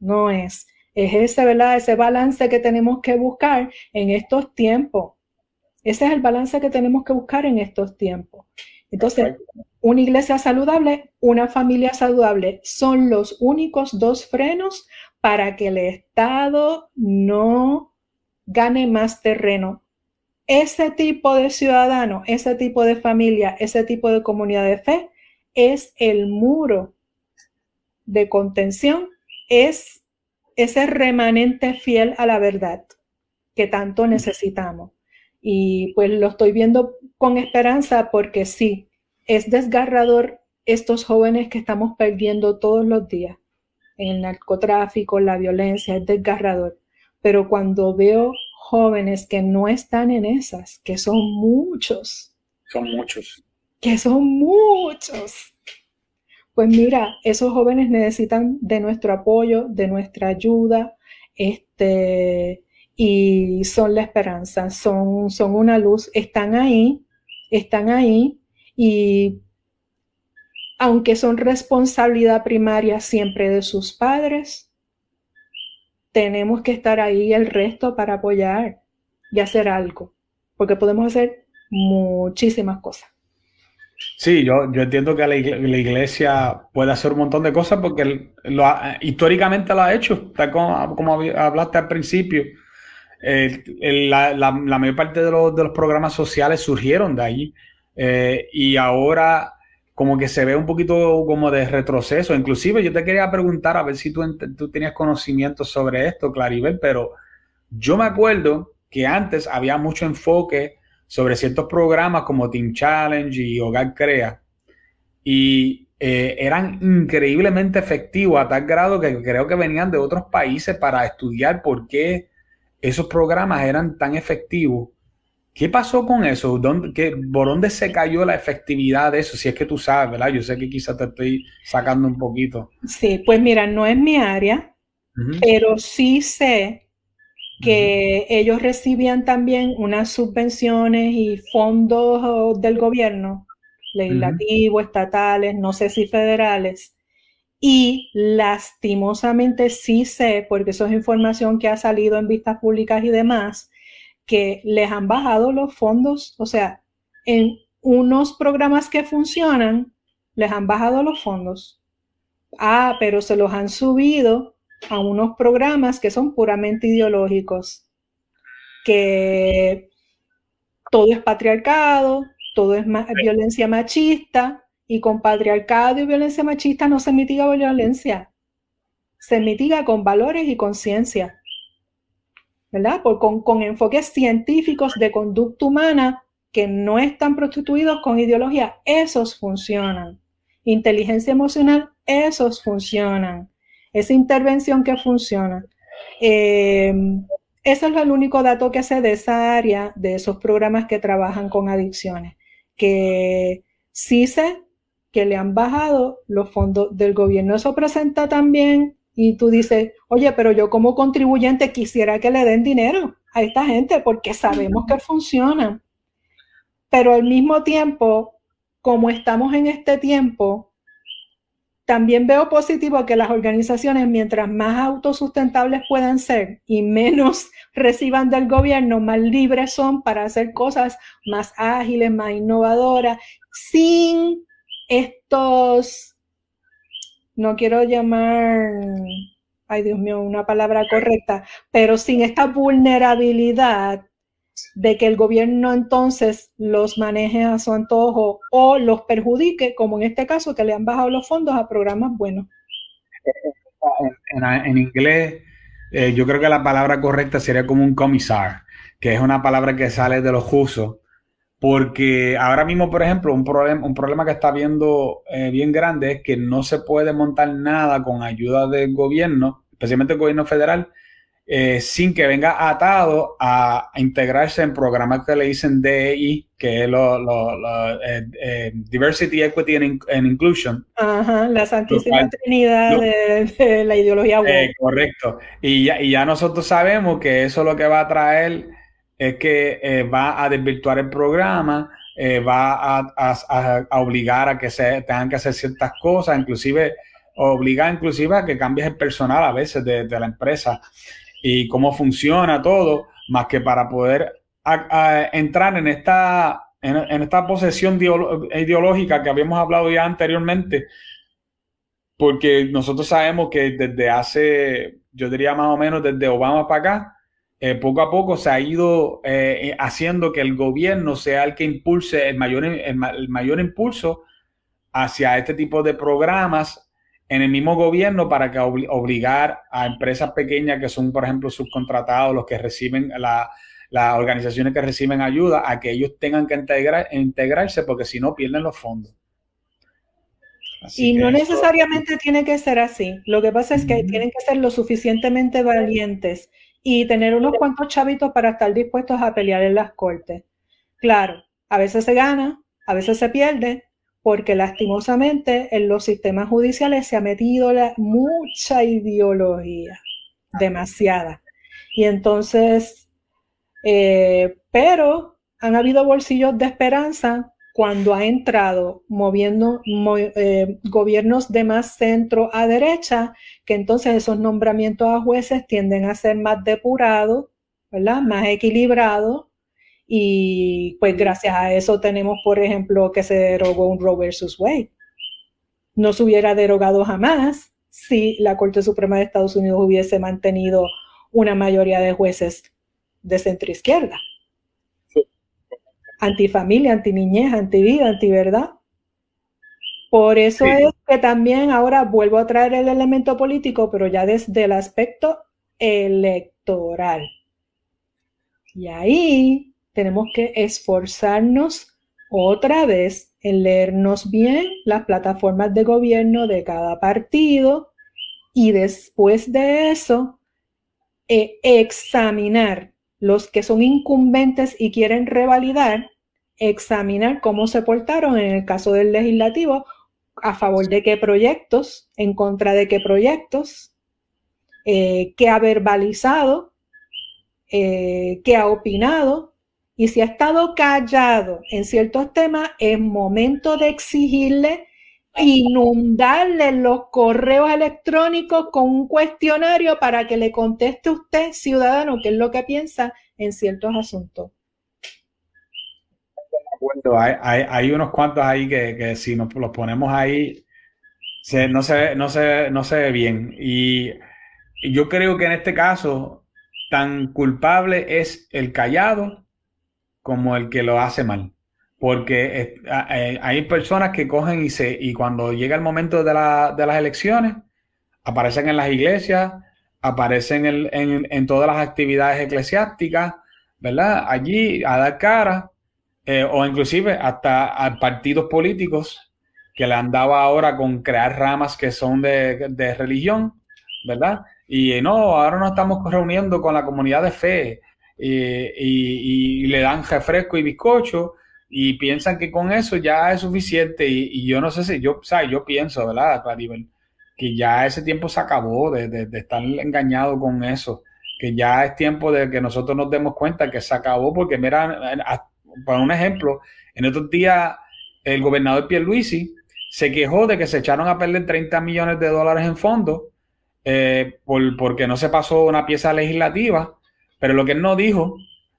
no es. Es ese, ¿verdad? ese balance que tenemos que buscar en estos tiempos. Ese es el balance que tenemos que buscar en estos tiempos. Entonces, una iglesia saludable, una familia saludable son los únicos dos frenos para que el Estado no gane más terreno ese tipo de ciudadano, ese tipo de familia, ese tipo de comunidad de fe es el muro de contención, es ese remanente fiel a la verdad que tanto necesitamos. Y pues lo estoy viendo con esperanza porque sí, es desgarrador estos jóvenes que estamos perdiendo todos los días en el narcotráfico, la violencia, es desgarrador. Pero cuando veo jóvenes que no están en esas, que son muchos. Son muchos. Que son muchos. Pues mira, esos jóvenes necesitan de nuestro apoyo, de nuestra ayuda, este, y son la esperanza, son, son una luz, están ahí, están ahí, y aunque son responsabilidad primaria siempre de sus padres, tenemos que estar ahí el resto para apoyar y hacer algo, porque podemos hacer muchísimas cosas. Sí, yo, yo entiendo que la, iglesia puede hacer un montón de cosas porque lo históricamente lo ha hecho, tal como, como hablaste al principio. la, mayor parte de los, programas sociales surgieron de ahí eh, y ahora como que se ve un poquito como de retroceso. Inclusive yo te quería preguntar a ver si tú, tú tenías conocimiento sobre esto, Claribel, pero yo me acuerdo que antes había mucho enfoque sobre ciertos programas como Team Challenge y Hogar Crea. Y eh, eran increíblemente efectivos a tal grado que creo que venían de otros países para estudiar por qué esos programas eran tan efectivos. ¿Qué pasó con eso? ¿Dónde, ¿Por dónde se cayó la efectividad de eso? Si es que tú sabes, ¿verdad? Yo sé que quizás te estoy sacando un poquito. Sí, pues mira, no es mi área, pero sí sé que ellos recibían también unas subvenciones y fondos oh, del gobierno legislativos, estatales, no sé si federales. Y lastimosamente sí sé, porque eso es información que ha salido en vistas públicas y demás, que les han bajado los fondos, o sea, en unos programas que funcionan, les han bajado los fondos. Ah, pero se los han subido a unos programas que son puramente ideológicos, que todo es patriarcado, todo es violencia machista y con patriarcado y violencia machista no se mitiga violencia, se mitiga con valores y conciencia, ¿verdad? con, con enfoques científicos de conducta humana que no están prostituidos con ideología, esos funcionan. Inteligencia emocional, esos funcionan. Esa intervención que funciona. Eh, eso es el único dato que hace de esa área, de esos programas que trabajan con adicciones que sí sé que le han bajado los fondos del gobierno. Eso presenta también, y tú dices, oye, pero yo como contribuyente quisiera que le den dinero a esta gente porque sabemos que funciona. Pero al mismo tiempo, como estamos en este tiempo, también veo positivo que las organizaciones, mientras más autosustentables puedan ser y menos (laughs) reciban del gobierno, más libres son para hacer cosas más ágiles, más innovadoras, sin estos, no quiero llamar, ay Dios mío, una palabra correcta, pero sin esta vulnerabilidad de que el gobierno entonces los maneje a su antojo o los perjudique, como en este caso que le han bajado los fondos a programas buenos. En, inglés, eh, yo creo que la palabra correcta sería como un comisar, que es una palabra que sale de los usos, porque ahora mismo, por ejemplo, un, problema, un problema que está viendo eh, bien grande es que no se puede montar nada con ayuda del gobierno, especialmente el gobierno federal, eh, sin que venga atado a, integrarse en programas que le dicen DEI, que es lo, eh, eh, Diversity, Equity and, Inclusion. Ajá, la santísima trinidad de, la ideología correcto. Y ya, y ya nosotros sabemos que eso lo que va a traer es que va a desvirtuar el programa, va a, obligar a que se tengan que hacer ciertas cosas, inclusive obliga inclusive a que cambies el personal a veces de, de la empresa. Y cómo funciona todo, más que para poder entrar en esta, en, esta posesión ideológica que habíamos hablado ya anteriormente, porque nosotros sabemos que desde hace, yo diría más o menos desde Obama para acá, eh, poco a poco se ha ido eh, haciendo que el gobierno sea el que impulse el mayor, el mayor impulso hacia este tipo de programas en el mismo gobierno para que obligar a empresas pequeñas que son, por ejemplo, subcontratados, los que reciben las organizaciones que reciben ayuda, a que ellos tengan que integrar, integrarse porque si no pierden los fondos. y no necesariamente tiene que ser así. Lo que pasa es que tienen que ser lo suficientemente valientes y tener unos cuantos chavitos para estar dispuestos a pelear en las cortes. Claro, a veces se gana, a veces se pierde, porque lastimosamente en los sistemas judiciales se ha metido mucha ideología, demasiada. Y entonces, eh, pero han habido bolsillos de esperanza cuando ha entrado moviendo eh, gobiernos de más centro a derecha, que entonces esos nombramientos a jueces tienden a ser más depurados, ¿verdad? Más equilibrados y pues gracias a eso tenemos, por ejemplo, que se derogó un Roe versus Wade. No se hubiera derogado jamás si la Corte Suprema de Estados Unidos hubiese mantenido una mayoría de jueces de centro izquierda. Antifamilia, antiniñez, antivida, antiverdad. Por eso es que también ahora vuelvo a traer el elemento político, pero ya desde el aspecto electoral. Y ahí tenemos que esforzarnos otra vez en leernos bien las plataformas de gobierno de cada partido y después de eso eh, examinar los que son incumbentes y quieren revalidar, examinar cómo se portaron en el caso del legislativo, a favor de qué proyectos, en contra de qué proyectos, eh, qué ha verbalizado, eh, qué ha opinado, y si ha estado callado en ciertos temas, es momento de exigirle inundarle los correos electrónicos con un cuestionario para que le conteste usted, ciudadano, qué es lo que piensa en ciertos asuntos. Hay, hay, unos cuantos ahí que, si nos los ponemos ahí, no, se, no, se, no se ve bien. Y yo creo que en este caso, tan culpable es el callado como el que lo hace mal porque eh, hay personas que cogen y se y cuando llega el momento de, las elecciones aparecen en las iglesias, aparecen en, todas las actividades eclesiásticas, ¿verdad? Allí a dar cara, eh, o inclusive hasta a partidos políticos que le han dado ahora con crear ramas que son de, religión, ¿verdad? Y no, ahora nos estamos reuniendo con la comunidad de fe y, y le dan refresco y bizcocho y piensan que con eso ya es suficiente y, yo no sé si yo, o sea, yo pienso, ¿verdad? Que ya ese tiempo se acabó de, de, estar engañado con eso, que ya es tiempo de que nosotros nos demos cuenta que se acabó, porque mira, para un ejemplo, en estos días el gobernador Pierluisi se quejó de que se echaron a perder 30 millones de dólares en fondos eh, por, porque no se pasó una pieza legislativa, pero lo que él no dijo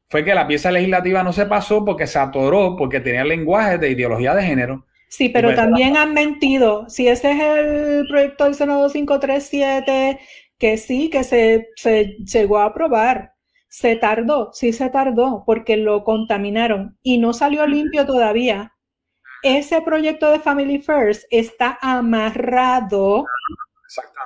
fue que la pieza legislativa no se pasó porque se atoró, porque tenía lenguaje de ideología de género. Sí, pero pues, también han mentido. Si ese es el proyecto del Senado 537, que sí, que se, se llegó a aprobar. Se tardó, sí se tardó, porque lo contaminaron y no salió limpio todavía. Ese proyecto de Family First está amarrado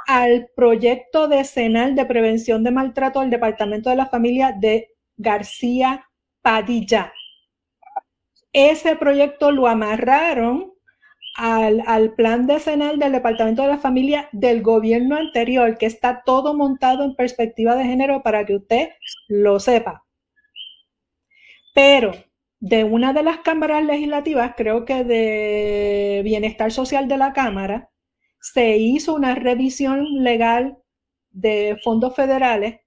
al proyecto decenal de prevención de maltrato del Departamento de la Familia de García Padilla. Ese proyecto lo amarraron al, plan decenal del Departamento de la Familia del gobierno anterior, que está todo montado en perspectiva de género para que usted lo sepa. Pero de una de las cámaras legislativas, creo que de Bienestar Social de la Cámara, se hizo una revisión legal de fondos federales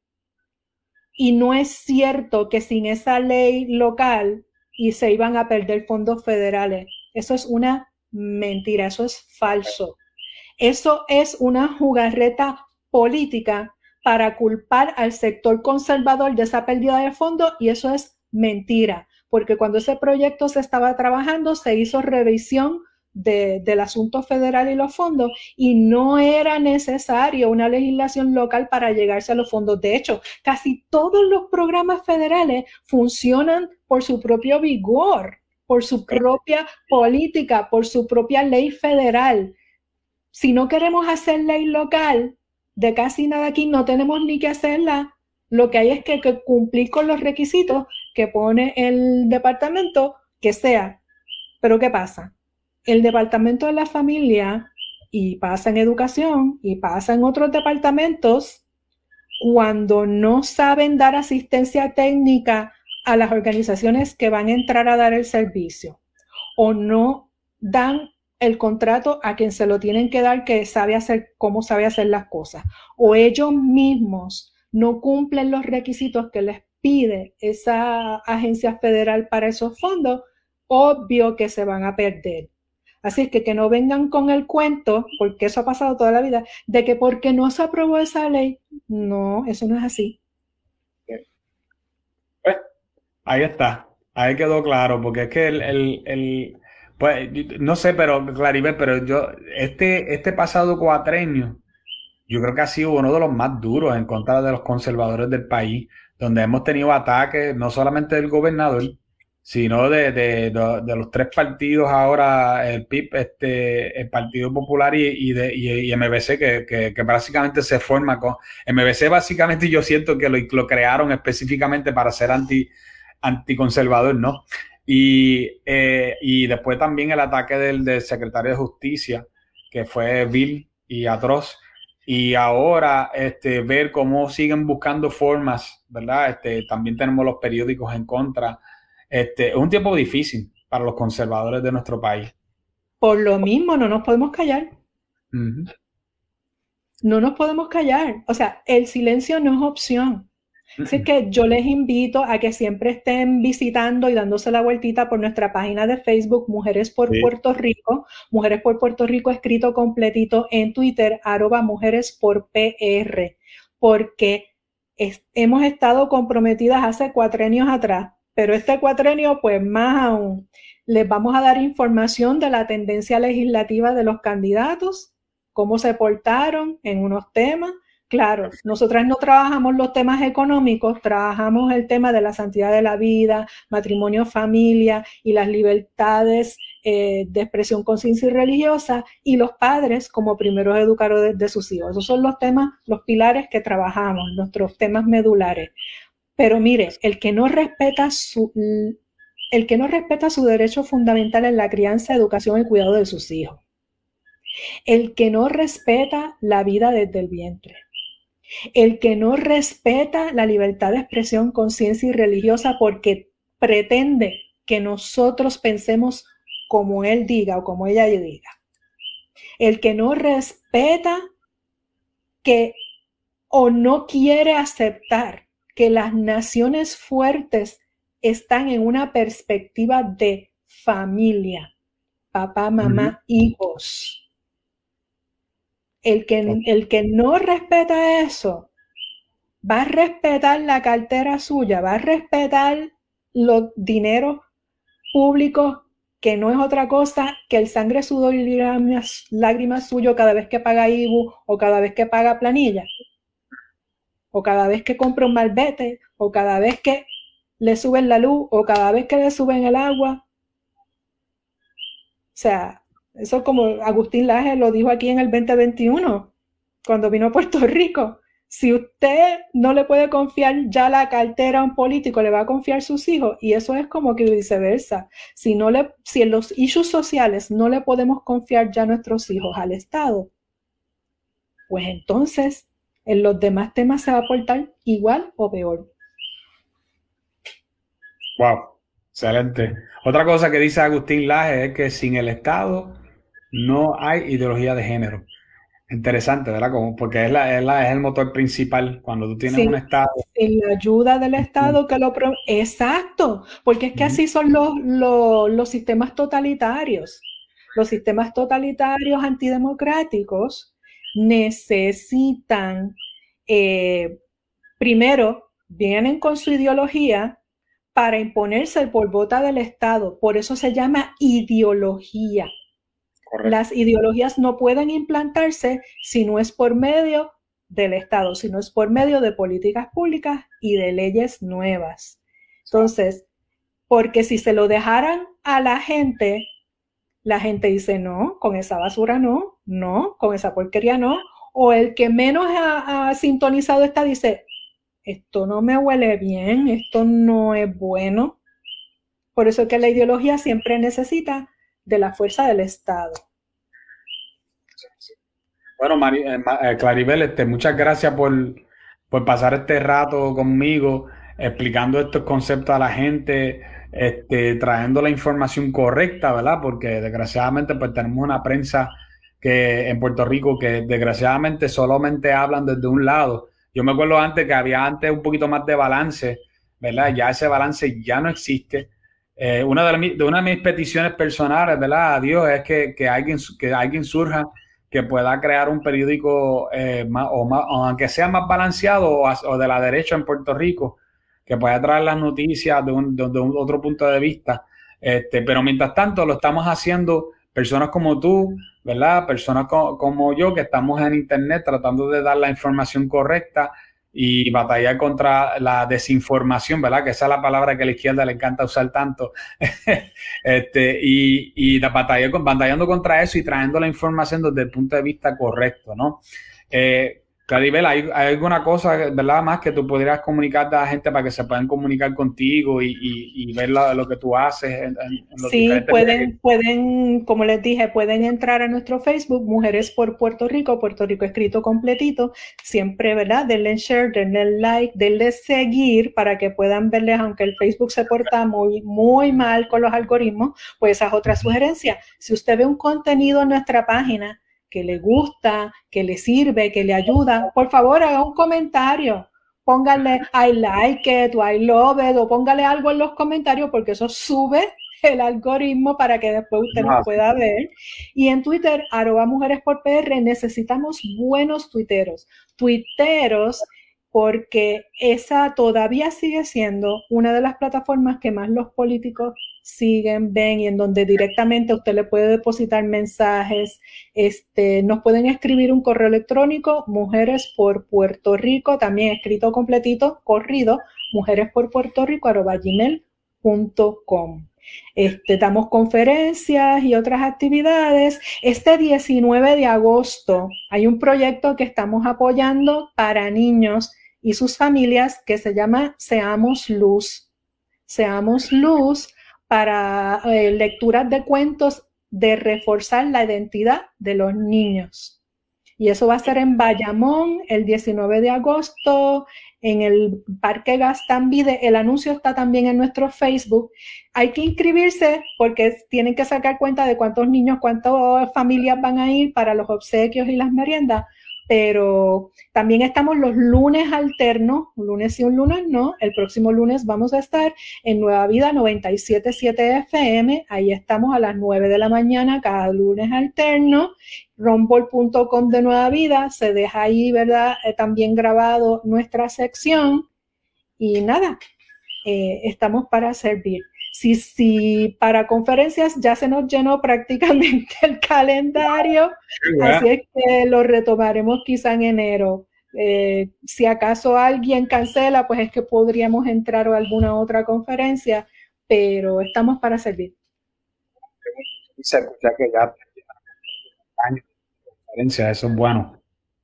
y no es cierto que sin esa ley local y se iban a perder fondos federales. Eso es una mentira, eso es falso. Eso es una jugarreta política para culpar al sector conservador de esa pérdida de fondos y eso es mentira, porque cuando ese proyecto se estaba trabajando se hizo revisión del asunto federal y los fondos y no era necesario una legislación local para llegarse a los fondos. De hecho, casi todos los programas federales funcionan por su propio vigor, por su propia política, por su propia ley federal. Si no queremos hacer ley local, de casi nada aquí no tenemos ni que hacerla. Lo que hay es que, que cumplir con los requisitos que pone el departamento, que sea. Pero ¿qué pasa? el departamento de la familia y pasa en educación y pasa en otros departamentos cuando no saben dar asistencia técnica a las organizaciones que van a entrar a dar el servicio o no dan el contrato a quien se lo tienen que dar que sabe hacer cómo sabe hacer las cosas o ellos mismos no cumplen los requisitos que les pide esa agencia federal para esos fondos, obvio que se van a perder. Así que que no vengan con el cuento, porque eso ha pasado toda la vida, de que porque no se aprobó esa ley, no, eso no es así. Pues, ahí está, ahí quedó claro, porque es que el, pues, no sé, pero Claribel, pero yo, este, este pasado cuatrenio, yo creo que ha sido uno de los más duros en contra de los conservadores del país, donde hemos tenido ataques no solamente del gobernador, sino de, de, los tres partidos ahora, el PIB, este, el Partido Popular y, de, y, MBC, que, que, básicamente se forma con... MBC básicamente yo siento que lo, lo crearon específicamente para ser anti, anticonservador, ¿no? Y, eh, y después también el ataque del, del secretario de Justicia, que fue vil y atroz y ahora este, ver cómo siguen buscando formas, ¿verdad? Este, también tenemos los periódicos en contra. Este, es un tiempo difícil para los conservadores de nuestro país. Por lo mismo, no nos podemos callar. No nos podemos callar. O sea, el silencio no es opción. Así que yo les invito a que siempre estén visitando y dándose la vueltita por nuestra página de Facebook, Mujeres por Puerto Rico, Mujeres por Puerto Rico escrito completito en Twitter, arroba Mujeres por PR, porque hemos estado comprometidas hace cuatro años atrás, pero este cuatrenio, pues más aún, les vamos a dar información de la tendencia legislativa de los candidatos, cómo se portaron en unos temas, Claro, nosotras no trabajamos los temas económicos, trabajamos el tema de la santidad de la vida, matrimonio, familia y las libertades eh, de expresión conciencia y religiosa y los padres como primeros educadores de, sus hijos. Esos son los temas, los pilares que trabajamos, nuestros temas medulares. Pero mire, el que no respeta su, el que no respeta su derecho fundamental en la crianza, educación y cuidado de sus hijos. El que no respeta la vida desde el vientre el que no respeta la libertad de expresión, conciencia y religiosa porque pretende que nosotros pensemos como él diga o como ella diga. El que no respeta que o no quiere aceptar que las naciones fuertes están en una perspectiva de familia, papá, mamá, hijos. El que, el que no respeta eso, va a respetar la cartera suya, va a respetar los dineros públicos, que no es otra cosa que el sangre, sudor y lágrimas, lágrimas suyo cada vez que paga IBU o cada vez que paga planilla, o cada vez que compra un malvete, o cada vez que le suben la luz, o cada vez que le suben el agua. O sea, eso como Agustín Laje lo dijo aquí en el 2021, cuando vino a Puerto Rico. Si usted no le puede confiar ya la cartera a un político, le va a confiar sus hijos. Y eso es como que viceversa. Si, no le, si en los issues sociales no le podemos confiar ya nuestros hijos al Estado, pues entonces en los demás temas se va a portar igual o peor. Wow, excelente. Otra cosa que dice Agustín Laje es que sin el Estado no hay ideología de género. Interesante, ¿verdad? Como, porque es, la, es, el motor principal cuando tú tienes un Estado. En la ayuda del Estado que lo... Exacto, porque es que así son los, los, sistemas totalitarios. Los sistemas totalitarios antidemocráticos necesitan, eh, primero, vienen con su ideología para imponerse el polvota del Estado. Por eso se llama ideología. Las ideologías no pueden implantarse si no es por medio del Estado, si no es por medio de políticas públicas y de leyes nuevas. Entonces, porque si se lo dejaran a la gente, la gente dice, no, con esa basura no, no, con esa porquería no. O el que menos ha, sintonizado está dice, esto no me huele bien, esto no es bueno. Por eso es que la ideología siempre necesita de la fuerza del Estado. Bueno, eh, eh, Claribel, este, muchas gracias por, pasar este rato conmigo, explicando estos conceptos a la gente, este, trayendo la información correcta, ¿verdad? Porque desgraciadamente pues tenemos una prensa que en Puerto Rico que desgraciadamente solamente hablan desde un lado. Yo me acuerdo antes que había antes un poquito más de balance, ¿verdad? Ya ese balance ya no existe. Eh, una, de, una de mis peticiones personales, ¿verdad? A Dios es que, alguien, que alguien surja que pueda crear un periódico eh, o aunque sea más balanceado o, de la derecha en Puerto Rico, que pueda traer las noticias de un, otro punto de vista. Este, pero mientras tanto lo estamos haciendo personas como tú, ¿verdad? Personas como yo que estamos en Internet tratando de dar la información correcta y batallar contra la desinformación, ¿verdad? Que esa es la palabra que a la izquierda le encanta usar tanto. (laughs) este, y, y batallando contra eso y trayendo la información desde el punto de vista correcto, ¿no? Eh, Claribel, ¿hay, alguna cosa, verdad, más que tú pudieras comunicar a la gente para que se puedan comunicar contigo y, ver lo, que tú haces? sí, pueden, pueden, como les dije, pueden entrar a nuestro Facebook, Mujeres por Puerto Rico, Puerto Rico escrito completito. Siempre, ¿verdad? Denle share, denle like, denle seguir para que puedan verles, aunque el Facebook se porta muy, muy mal con los algoritmos, pues esa es otra sugerencia. Si usted ve un contenido en nuestra página, que le gusta, que le sirve, que le ayuda, por favor haga un comentario. Póngale I like it o I love it o póngale algo en los comentarios porque eso sube el algoritmo para que después usted nos pueda ver. Y en Twitter, arroba mujeres por PR, necesitamos buenos tuiteros. Tuiteros porque esa todavía sigue siendo una de las plataformas que más los políticos siguen, ven y en donde directamente usted le puede depositar mensajes. Este, nos pueden escribir un correo electrónico, mujeres por Puerto Rico, también escrito completito, corrido, mujeres por Puerto Rico, arroba gmail.com. Este, damos conferencias y otras actividades. Este 19 de agosto hay un proyecto que estamos apoyando para niños y sus familias que se llama Seamos Luz. Seamos Luz para eh, lecturas de cuentos de reforzar la identidad de los niños. Y eso va a ser en Bayamón el 19 de agosto, en el Parque Gastambide. El anuncio está también en nuestro Facebook. Hay que inscribirse porque tienen que sacar cuenta de cuántos niños, cuántas familias van a ir para los obsequios y las meriendas pero también estamos los lunes alternos, un lunes y un lunes no. El próximo lunes vamos a estar en Nueva Vida 977 FM. Ahí estamos a las 9 de la mañana cada lunes alterno. Rombol.com de Nueva Vida. Se deja ahí, ¿verdad? Eh, también grabado nuestra sección. Y nada, eh, estamos para servir. Si, si para conferencias ya se nos llenó prácticamente el calendario, así es que lo retomaremos quizá en enero. Eh, si acaso alguien cancela, pues es que podríamos entrar a alguna otra conferencia, pero estamos para servir. Se escucha que ya conferencia, eso es bueno.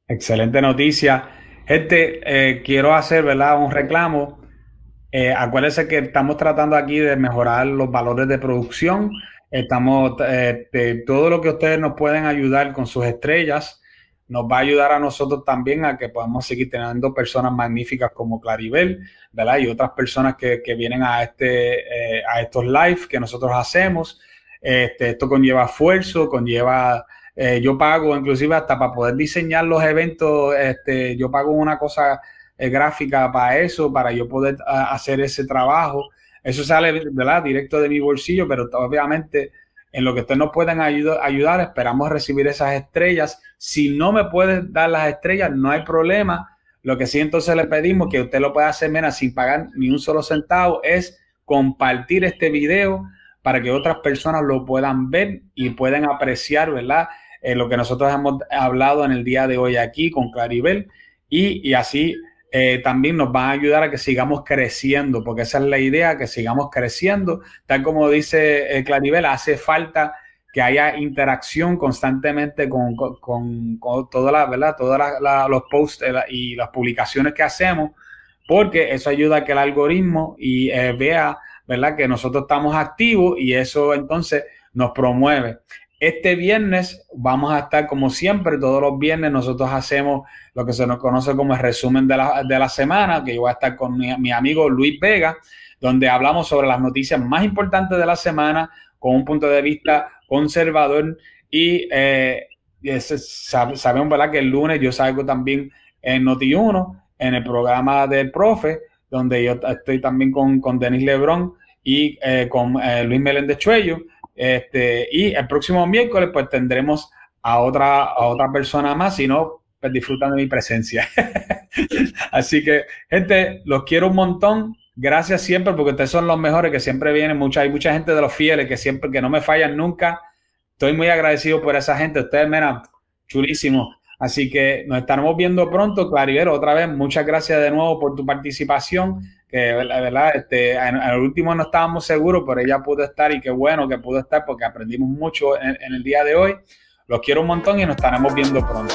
Excelente noticia. Gente, eh, quiero hacer ¿verdad? un reclamo. Eh, acuérdense que estamos tratando aquí de mejorar los valores de producción. Estamos, eh, todo lo que ustedes nos pueden ayudar con sus estrellas, nos va a ayudar a nosotros también a que podamos seguir teniendo personas magníficas como Claribel, ¿verdad? Y otras personas que, vienen a, este, eh, a estos live que nosotros hacemos. Este, esto conlleva esfuerzo, conlleva, yo pago inclusive hasta para poder diseñar los eventos, este, yo pago una cosa eh, gráfica para eso, para yo poder ah, hacer ese trabajo. Eso sale, ¿verdad? Directo de mi bolsillo, pero obviamente en lo que ustedes nos ayudar, ayudar, esperamos recibir esas estrellas. Si no me pueden dar las estrellas, no hay problema. Lo que sí entonces le pedimos que usted lo pueda hacer menos sin pagar ni un solo centavo es compartir este video para que otras personas lo puedan ver y puedan apreciar, ¿verdad? Eh, lo que nosotros hemos hablado en el día de hoy aquí con Claribel y, y así eh, también nos van a ayudar a que sigamos creciendo, porque esa es la idea, que sigamos creciendo. Tal como dice eh, Claribel, hace falta que haya interacción constantemente con, con, todas las, los posts eh, y las publicaciones que hacemos, porque eso ayuda a que el algoritmo y vea, ¿verdad? Que nosotros estamos activos y eso entonces nos promueve. Este viernes vamos a estar como siempre, todos los viernes nosotros hacemos lo que se nos conoce como el resumen de la, de la semana, que yo voy a estar con mi, amigo Luis Vega, donde hablamos sobre las noticias más importantes de la semana con un punto de vista conservador y eh, sabemos ¿verdad? que el lunes yo salgo también en Noti1, en el programa del profe, donde yo estoy también con, con Denis Lebrón y eh, con eh, Luis Meléndez Chuello este, y el próximo miércoles, pues tendremos a otra, a otra persona más, si no, pues disfrutan de mi presencia. (laughs) Así que, gente, los quiero un montón. Gracias siempre, porque ustedes son los mejores, que siempre vienen. Mucha, hay mucha gente de los fieles que siempre, que no me fallan nunca. Estoy muy agradecido por esa gente. Ustedes, mira, chulísimo. Así que nos estaremos viendo pronto, Claribero. Otra vez, muchas gracias de nuevo por tu participación. Que la verdad, este, el último no estábamos seguros, pero ella pudo estar y qué bueno que pudo estar porque aprendimos mucho en, en el día de hoy. Los quiero un montón y nos estaremos viendo pronto.